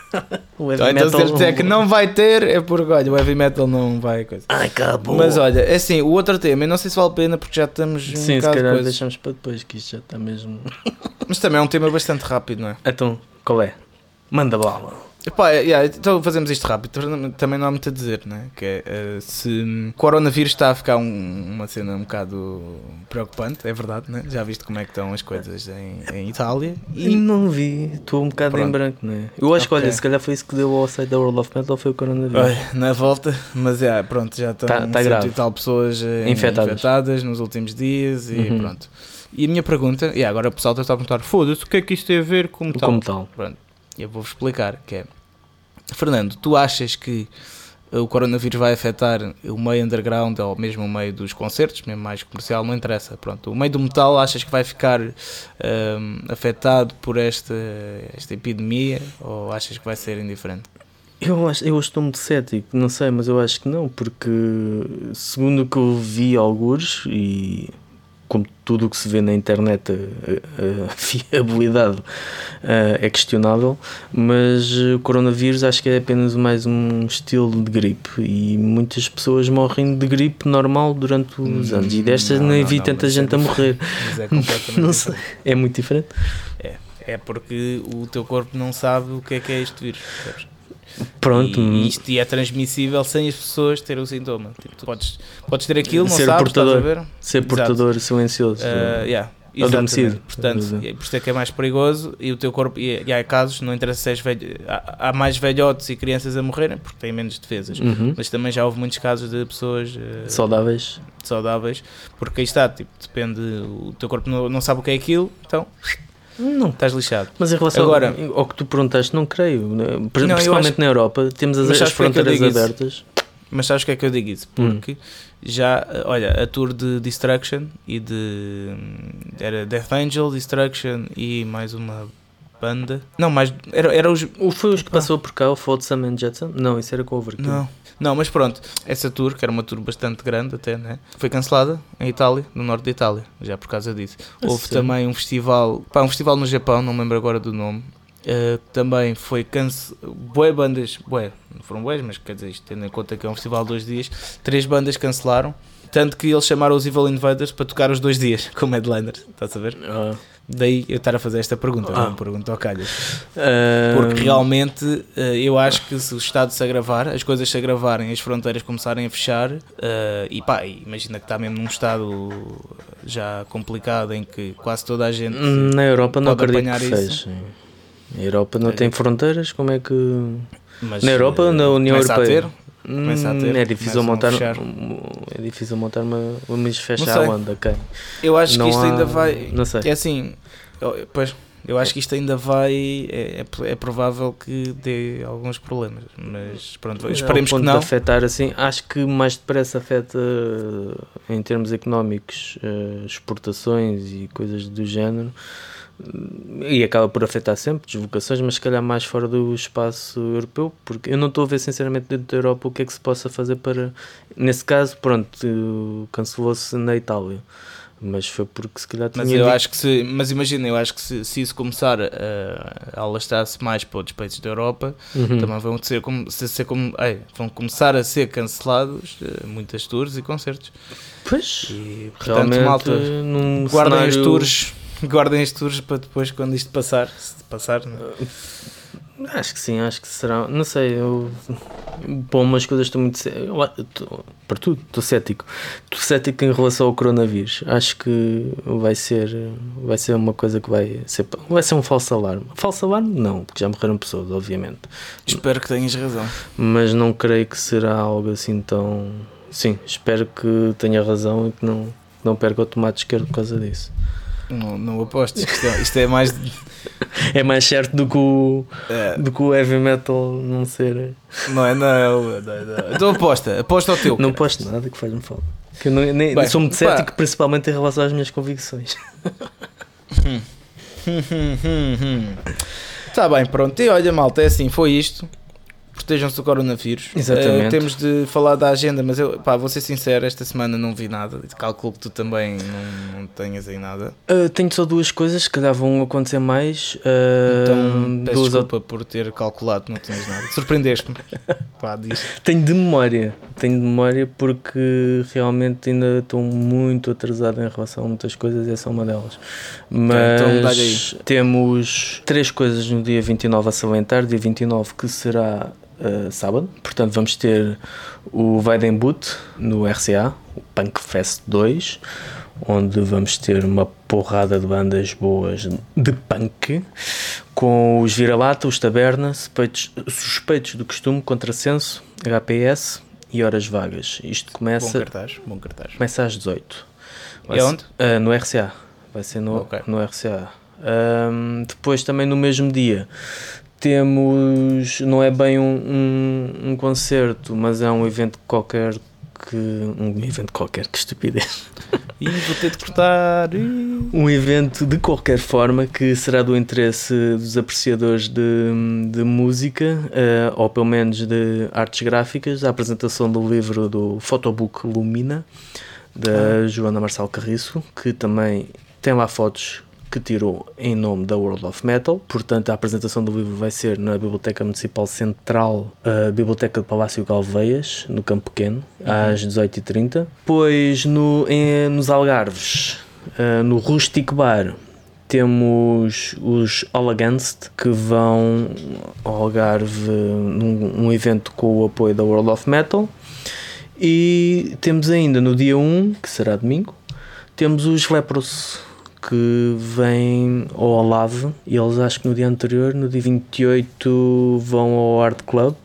Speaker 1: o heavy
Speaker 2: Então,
Speaker 1: metal-
Speaker 2: se ele disser que não vai ter, é porque olha, o heavy metal não vai. Coisa.
Speaker 1: Ai, acabou.
Speaker 2: Mas olha, é assim, o outro tema, eu não sei se vale a pena porque já estamos um
Speaker 1: Sim, se calhar deixamos para depois, que isto já está mesmo.
Speaker 2: Mas também é um tema bastante rápido, não é?
Speaker 1: Então, qual é? Manda bala.
Speaker 2: Epá, yeah, então fazemos isto rápido, também não há muito a dizer, né? Que é, eh, se o coronavírus está a ficar um- uma cena um bocado preocupante, é verdade, né? Já viste como é que estão as coisas em, em Itália
Speaker 1: E não vi, estou um bocado em
Speaker 2: Pronto.
Speaker 1: branco, não é? Eu acho que,
Speaker 2: Ok.
Speaker 1: olha, se calhar foi isso que deu ao site da World of Metal, foi o coronavírus.
Speaker 2: Olha, na volta, mas é, pronto, já estão
Speaker 1: Tá- tá
Speaker 2: e tal pessoas eh,
Speaker 1: Infectadas.
Speaker 2: infectadas nos últimos dias e
Speaker 1: Uhum.
Speaker 2: pronto. E a minha pergunta, e agora o pessoal está a perguntar, foda-se, o que é que isto tem a ver com tal?
Speaker 1: Como tal.
Speaker 2: Pronto, eu vou-vos explicar, que é, Fernando, tu achas que eh, o coronavírus vai afetar o meio underground ou mesmo o meio dos concertos, mesmo mais comercial, não interessa, pronto, o meio do metal achas que vai ficar ehm, afetado por esta, esta epidemia ou achas que vai ser indiferente?
Speaker 1: Eu, acho, eu estou muito cético, não sei, mas eu acho que não, porque segundo o que eu vi alguns e como tudo o que se vê na internet, a, a fiabilidade uh, é questionável, mas o coronavírus acho que é apenas mais um estilo de gripe e muitas pessoas morrem de gripe normal durante os anos e destas
Speaker 2: Hum, Não,
Speaker 1: nem
Speaker 2: não,
Speaker 1: vi
Speaker 2: não,
Speaker 1: tanta
Speaker 2: mas é
Speaker 1: gente a morrer.
Speaker 2: Mas é completamente
Speaker 1: Não sei, é muito diferente.
Speaker 2: É, é porque o teu corpo não sabe o que é que é este vírus. percebes?
Speaker 1: Pronto,
Speaker 2: E isto é transmissível sem as pessoas terem o sintoma. Tipo, tu podes, podes ter aquilo, não
Speaker 1: Ser
Speaker 2: sabes,
Speaker 1: portador.
Speaker 2: ver?
Speaker 1: ser
Speaker 2: Exato.
Speaker 1: portador silencioso.
Speaker 2: Uh, yeah,
Speaker 1: Adormecido.
Speaker 2: Portanto, é por isso é que é mais perigoso e o teu corpo, e, e há casos, não interessa se és velho, há, há mais velhotes e crianças a morrerem porque têm menos defesas.
Speaker 1: Uhum.
Speaker 2: Mas também já houve muitos casos de pessoas uh,
Speaker 1: Saudáveis.
Speaker 2: saudáveis, porque aí está, tipo, depende, o teu corpo não, não sabe o que é aquilo, então
Speaker 1: Não.
Speaker 2: estás lixado.
Speaker 1: Mas em relação
Speaker 2: Agora-
Speaker 1: ao, ao que tu perguntaste, não creio. né?
Speaker 2: eu
Speaker 1: Principalmente na Europa, temos as, as
Speaker 2: é
Speaker 1: fronteiras
Speaker 2: isso?
Speaker 1: abertas.
Speaker 2: Mas sabes o que é que eu digo isso?
Speaker 1: Hum.
Speaker 2: Porque já, eh, olha, a tour de Destruction e de. hum, Era Death Angel, Destruction e mais uma banda. Não, mais. Era, era os.
Speaker 1: O foi os que passou por cá, o Flotsam and Jetsam? Não, isso era com o Overkill.
Speaker 2: Não. Não, mas pronto, essa tour, que era uma tour bastante grande até, né? Foi cancelada em Itália, no norte da Itália, já por causa disso.
Speaker 1: A
Speaker 2: Houve
Speaker 1: sério?
Speaker 2: também um festival, pá, um festival no Japão, não me lembro agora do nome. que também foi cancelado. Boé bandas, bué, não foram boés, mas quer dizer, isto tendo em conta que é um festival de dois dias, três bandas cancelaram. Tanto que eles chamaram os Evil Invaders para tocar os dois dias como headliners, estás a ver?
Speaker 1: Ah.
Speaker 2: Daí eu estar a fazer esta pergunta,
Speaker 1: Ah.
Speaker 2: não pergunta ao calhas.
Speaker 1: Ah,
Speaker 2: Porque realmente eh, eu acho que se o Estado se agravar, as coisas se agravarem, as fronteiras começarem a fechar, eh, e pá, imagina que está mesmo num estado já complicado em que quase toda a gente.
Speaker 1: Na Europa não
Speaker 2: pode
Speaker 1: acredito que
Speaker 2: isso.
Speaker 1: feche. A Europa não
Speaker 2: É.
Speaker 1: tem fronteiras, como é que.
Speaker 2: Mas,
Speaker 1: Na Europa
Speaker 2: eh,
Speaker 1: na União
Speaker 2: começa
Speaker 1: Europeia?
Speaker 2: A ter, começa a ter,
Speaker 1: Hum, é difícil montar.
Speaker 2: fechar.
Speaker 1: É difícil montar uma. Mas fecha
Speaker 2: Não sei.
Speaker 1: a onda, ok.
Speaker 2: eu acho
Speaker 1: Não
Speaker 2: que isto
Speaker 1: há-
Speaker 2: ainda vai.
Speaker 1: Não sei.
Speaker 2: É assim, pois, eu acho que isto ainda vai. É, é, é provável que dê alguns problemas, mas pronto,
Speaker 1: Mas
Speaker 2: esperemos
Speaker 1: ao
Speaker 2: que não.
Speaker 1: Afetar assim, acho que mais depressa afeta em termos económicos eh, exportações e coisas do género e acaba por afetar sempre deslocações, mas se calhar mais fora do espaço europeu, porque eu não estou a ver sinceramente dentro da Europa o que é que se possa fazer para. Nesse caso, pronto, cancelou-se na Itália. Mas foi porque se calhar tinha
Speaker 2: Mas eu acho que se, mas imagina, eu acho que se, se isso começar a, a alastrar-se mais para outros países da Europa,
Speaker 1: Uhum.
Speaker 2: também vão ser como, ser como ei, vão começar a ser cancelados eh, muitas tours e concertos.
Speaker 1: Pois,
Speaker 2: E portanto,
Speaker 1: realmente,
Speaker 2: malta, guardem as
Speaker 1: cenário-
Speaker 2: tours, guardem as tours para depois quando isto passar, se passar, né?
Speaker 1: Acho que sim, acho que será. Não sei, eu. Bom, umas coisas estou muito. eu tô- para tudo, estou cético. Estou cético em relação ao coronavírus. Acho que vai ser. Vai ser uma coisa que vai ser. Vai ser um falso alarme. Falso alarme? Não, porque já morreram pessoas, obviamente.
Speaker 2: Espero que tenhas razão.
Speaker 1: Mas não creio que será algo assim tão. Sim, espero que tenha razão e que não, não perca o tomate esquerdo por causa disso.
Speaker 2: Não, não apostes, isto é, isto é mais.
Speaker 1: É mais certo do que o,
Speaker 2: eh,
Speaker 1: do que o heavy metal não ser.
Speaker 2: não é, não, não, não. Então aposta, aposta ao teu.
Speaker 1: Não
Speaker 2: cara.
Speaker 1: posto nada que faz-me falta. Que eu não, nem,
Speaker 2: Bem,
Speaker 1: sou muito
Speaker 2: pá.
Speaker 1: cético, principalmente em relação às minhas convicções.
Speaker 2: Está bem, pronto. E olha, malta, é assim, foi isto. Protejam-se do coronavírus.
Speaker 1: Exatamente.
Speaker 2: Eh, temos de falar da agenda, mas eu, pá, vou ser sincero, esta semana não vi nada. Calculo que tu também não, não tenhas aí nada.
Speaker 1: Uh, tenho só duas coisas, calhar vão acontecer mais. uh,
Speaker 2: Então, peço
Speaker 1: duas ou-
Speaker 2: desculpa por ter calculado que não tinhas nada. Surpreendeste-me. Pá, diz.
Speaker 1: Tenho de memória, tenho de memória porque realmente ainda estou muito atrasado em relação a muitas coisas e essa é uma delas. Mas
Speaker 2: então dá-lhe aí.
Speaker 1: temos três coisas no dia 29 a salientar. Dia 29 que será uh, sábado, portanto vamos ter o Weidenboot no RCA, o Punk Fest 2, onde vamos ter uma porrada de bandas boas de punk, com os Vira-Lata, os Taberna, suspeitos, suspeitos do costume, Contrassenso, HPS e Horas Vagas. Isto
Speaker 2: Bom
Speaker 1: começa,
Speaker 2: cartaz, bom cartaz.
Speaker 1: começa às 18.
Speaker 2: E
Speaker 1: ser-
Speaker 2: aonde?
Speaker 1: Ah, no RCA. Vai ser no,
Speaker 2: Ok.
Speaker 1: no RCA. Ahm, depois, também no mesmo dia, temos. Não é bem um, um, um concerto, mas é um evento qualquer que. Um evento qualquer, que estupidez.
Speaker 2: Ih, vou ter de cortar.
Speaker 1: Um evento de qualquer forma que será do interesse dos apreciadores de, de música, eh, ou pelo menos de artes gráficas, a apresentação do livro do Photobook Lumina, da Joana Marçal Carriço, que também tem lá fotos que tirou em nome da World of Metal. Portanto, a apresentação do livro vai ser na Biblioteca Municipal Central, a Biblioteca do Palácio Galveias, no Campo Pequeno, às 18h30. Depois, no, em- nos Algarves, ah, no Rustic Bar, temos os All Against que vão ao Algarve num um evento com o apoio da World of Metal. E temos ainda no dia 1, que será domingo, temos os Lepros que vêm ao Olave e eles acho que no dia anterior, no dia 28, vão ao Art Club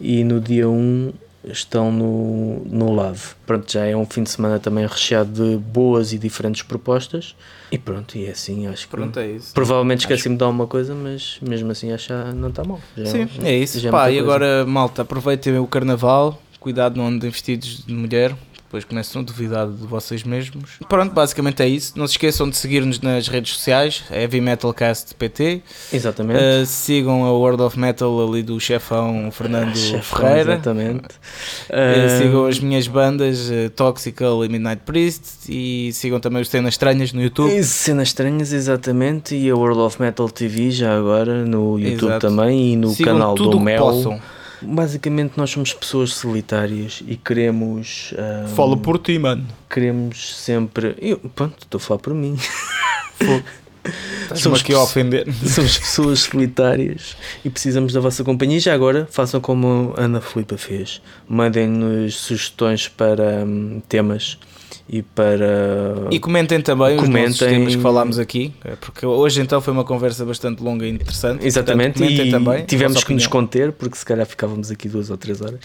Speaker 1: e no dia 1 estão no, no Olave. Pronto, já é um fim de semana também recheado de boas e diferentes propostas e pronto, e é assim, acho que
Speaker 2: Pronto, é isso.
Speaker 1: provavelmente esqueci-me de alguma coisa, mas mesmo assim acho que não está mal. Já
Speaker 2: Sim, é isso.
Speaker 1: já
Speaker 2: Pá, e
Speaker 1: coisa.
Speaker 2: agora, malta, aproveitem o carnaval, cuidado não andem vestidos de mulher, depois começam a duvidar de vocês mesmos. Pronto, basicamente é isso. Não se esqueçam de seguir-nos nas redes sociais, Heavy Metalcast PT.
Speaker 1: Exatamente.
Speaker 2: Uh, sigam a World of Metal ali do chefão Fernando
Speaker 1: Chefão,
Speaker 2: Ferreira.
Speaker 1: Exatamente.
Speaker 2: Uh, sigam as minhas bandas uh, Toxical e Midnight Priest e sigam também os Cenas Estranhas no YouTube.
Speaker 1: E Cenas estranhas, exatamente, e a World of Metal TV já agora no YouTube
Speaker 2: Exato.
Speaker 1: também e no
Speaker 2: sigam
Speaker 1: canal do Mel.
Speaker 2: possam.
Speaker 1: Basicamente, nós somos pessoas solitárias e queremos. ah,
Speaker 2: Fala por ti, mano.
Speaker 1: Queremos sempre. Eu, pronto, estou a falar por mim. Somos
Speaker 2: aqui a ofender.
Speaker 1: somos pessoas solitárias e precisamos da vossa companhia. E já agora, façam como a Ana Filipa fez: mandem-nos sugestões para hum, temas e para.
Speaker 2: E comentem também os
Speaker 1: Comentem.
Speaker 2: nossos temas que falámos aqui, eh, porque hoje então foi uma conversa bastante longa e interessante.
Speaker 1: Exatamente,
Speaker 2: Portanto, comentem
Speaker 1: e
Speaker 2: também
Speaker 1: tivemos que nos conter porque se calhar ficávamos aqui duas ou três horas.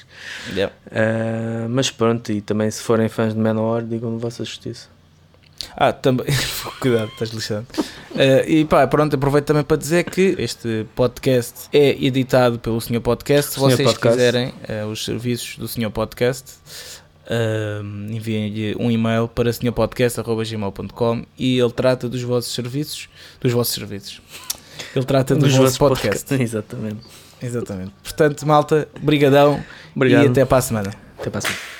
Speaker 2: Yeah.
Speaker 1: Ah, mas pronto, e também se forem fãs de Manowar, digam-me vossa justiça.
Speaker 2: Ah, também. Cuidado, estás lixando. Eh, e pá, pronto, aproveito também para dizer que este podcast é editado pelo Senhor Podcast. Se vocês
Speaker 1: Podcast.
Speaker 2: quiserem eh, os serviços do Senhor Podcast, eh, enviem-lhe um e-mail para senhorpodcast.gmail.com e ele trata dos vossos serviços. Dos vossos serviços. Ele trata dos, vossos podcasts.
Speaker 1: podcasts. Exatamente.
Speaker 2: Exatamente. Portanto, malta, brigadão
Speaker 1: Obrigado.
Speaker 2: e até para a semana.
Speaker 1: Até para a semana.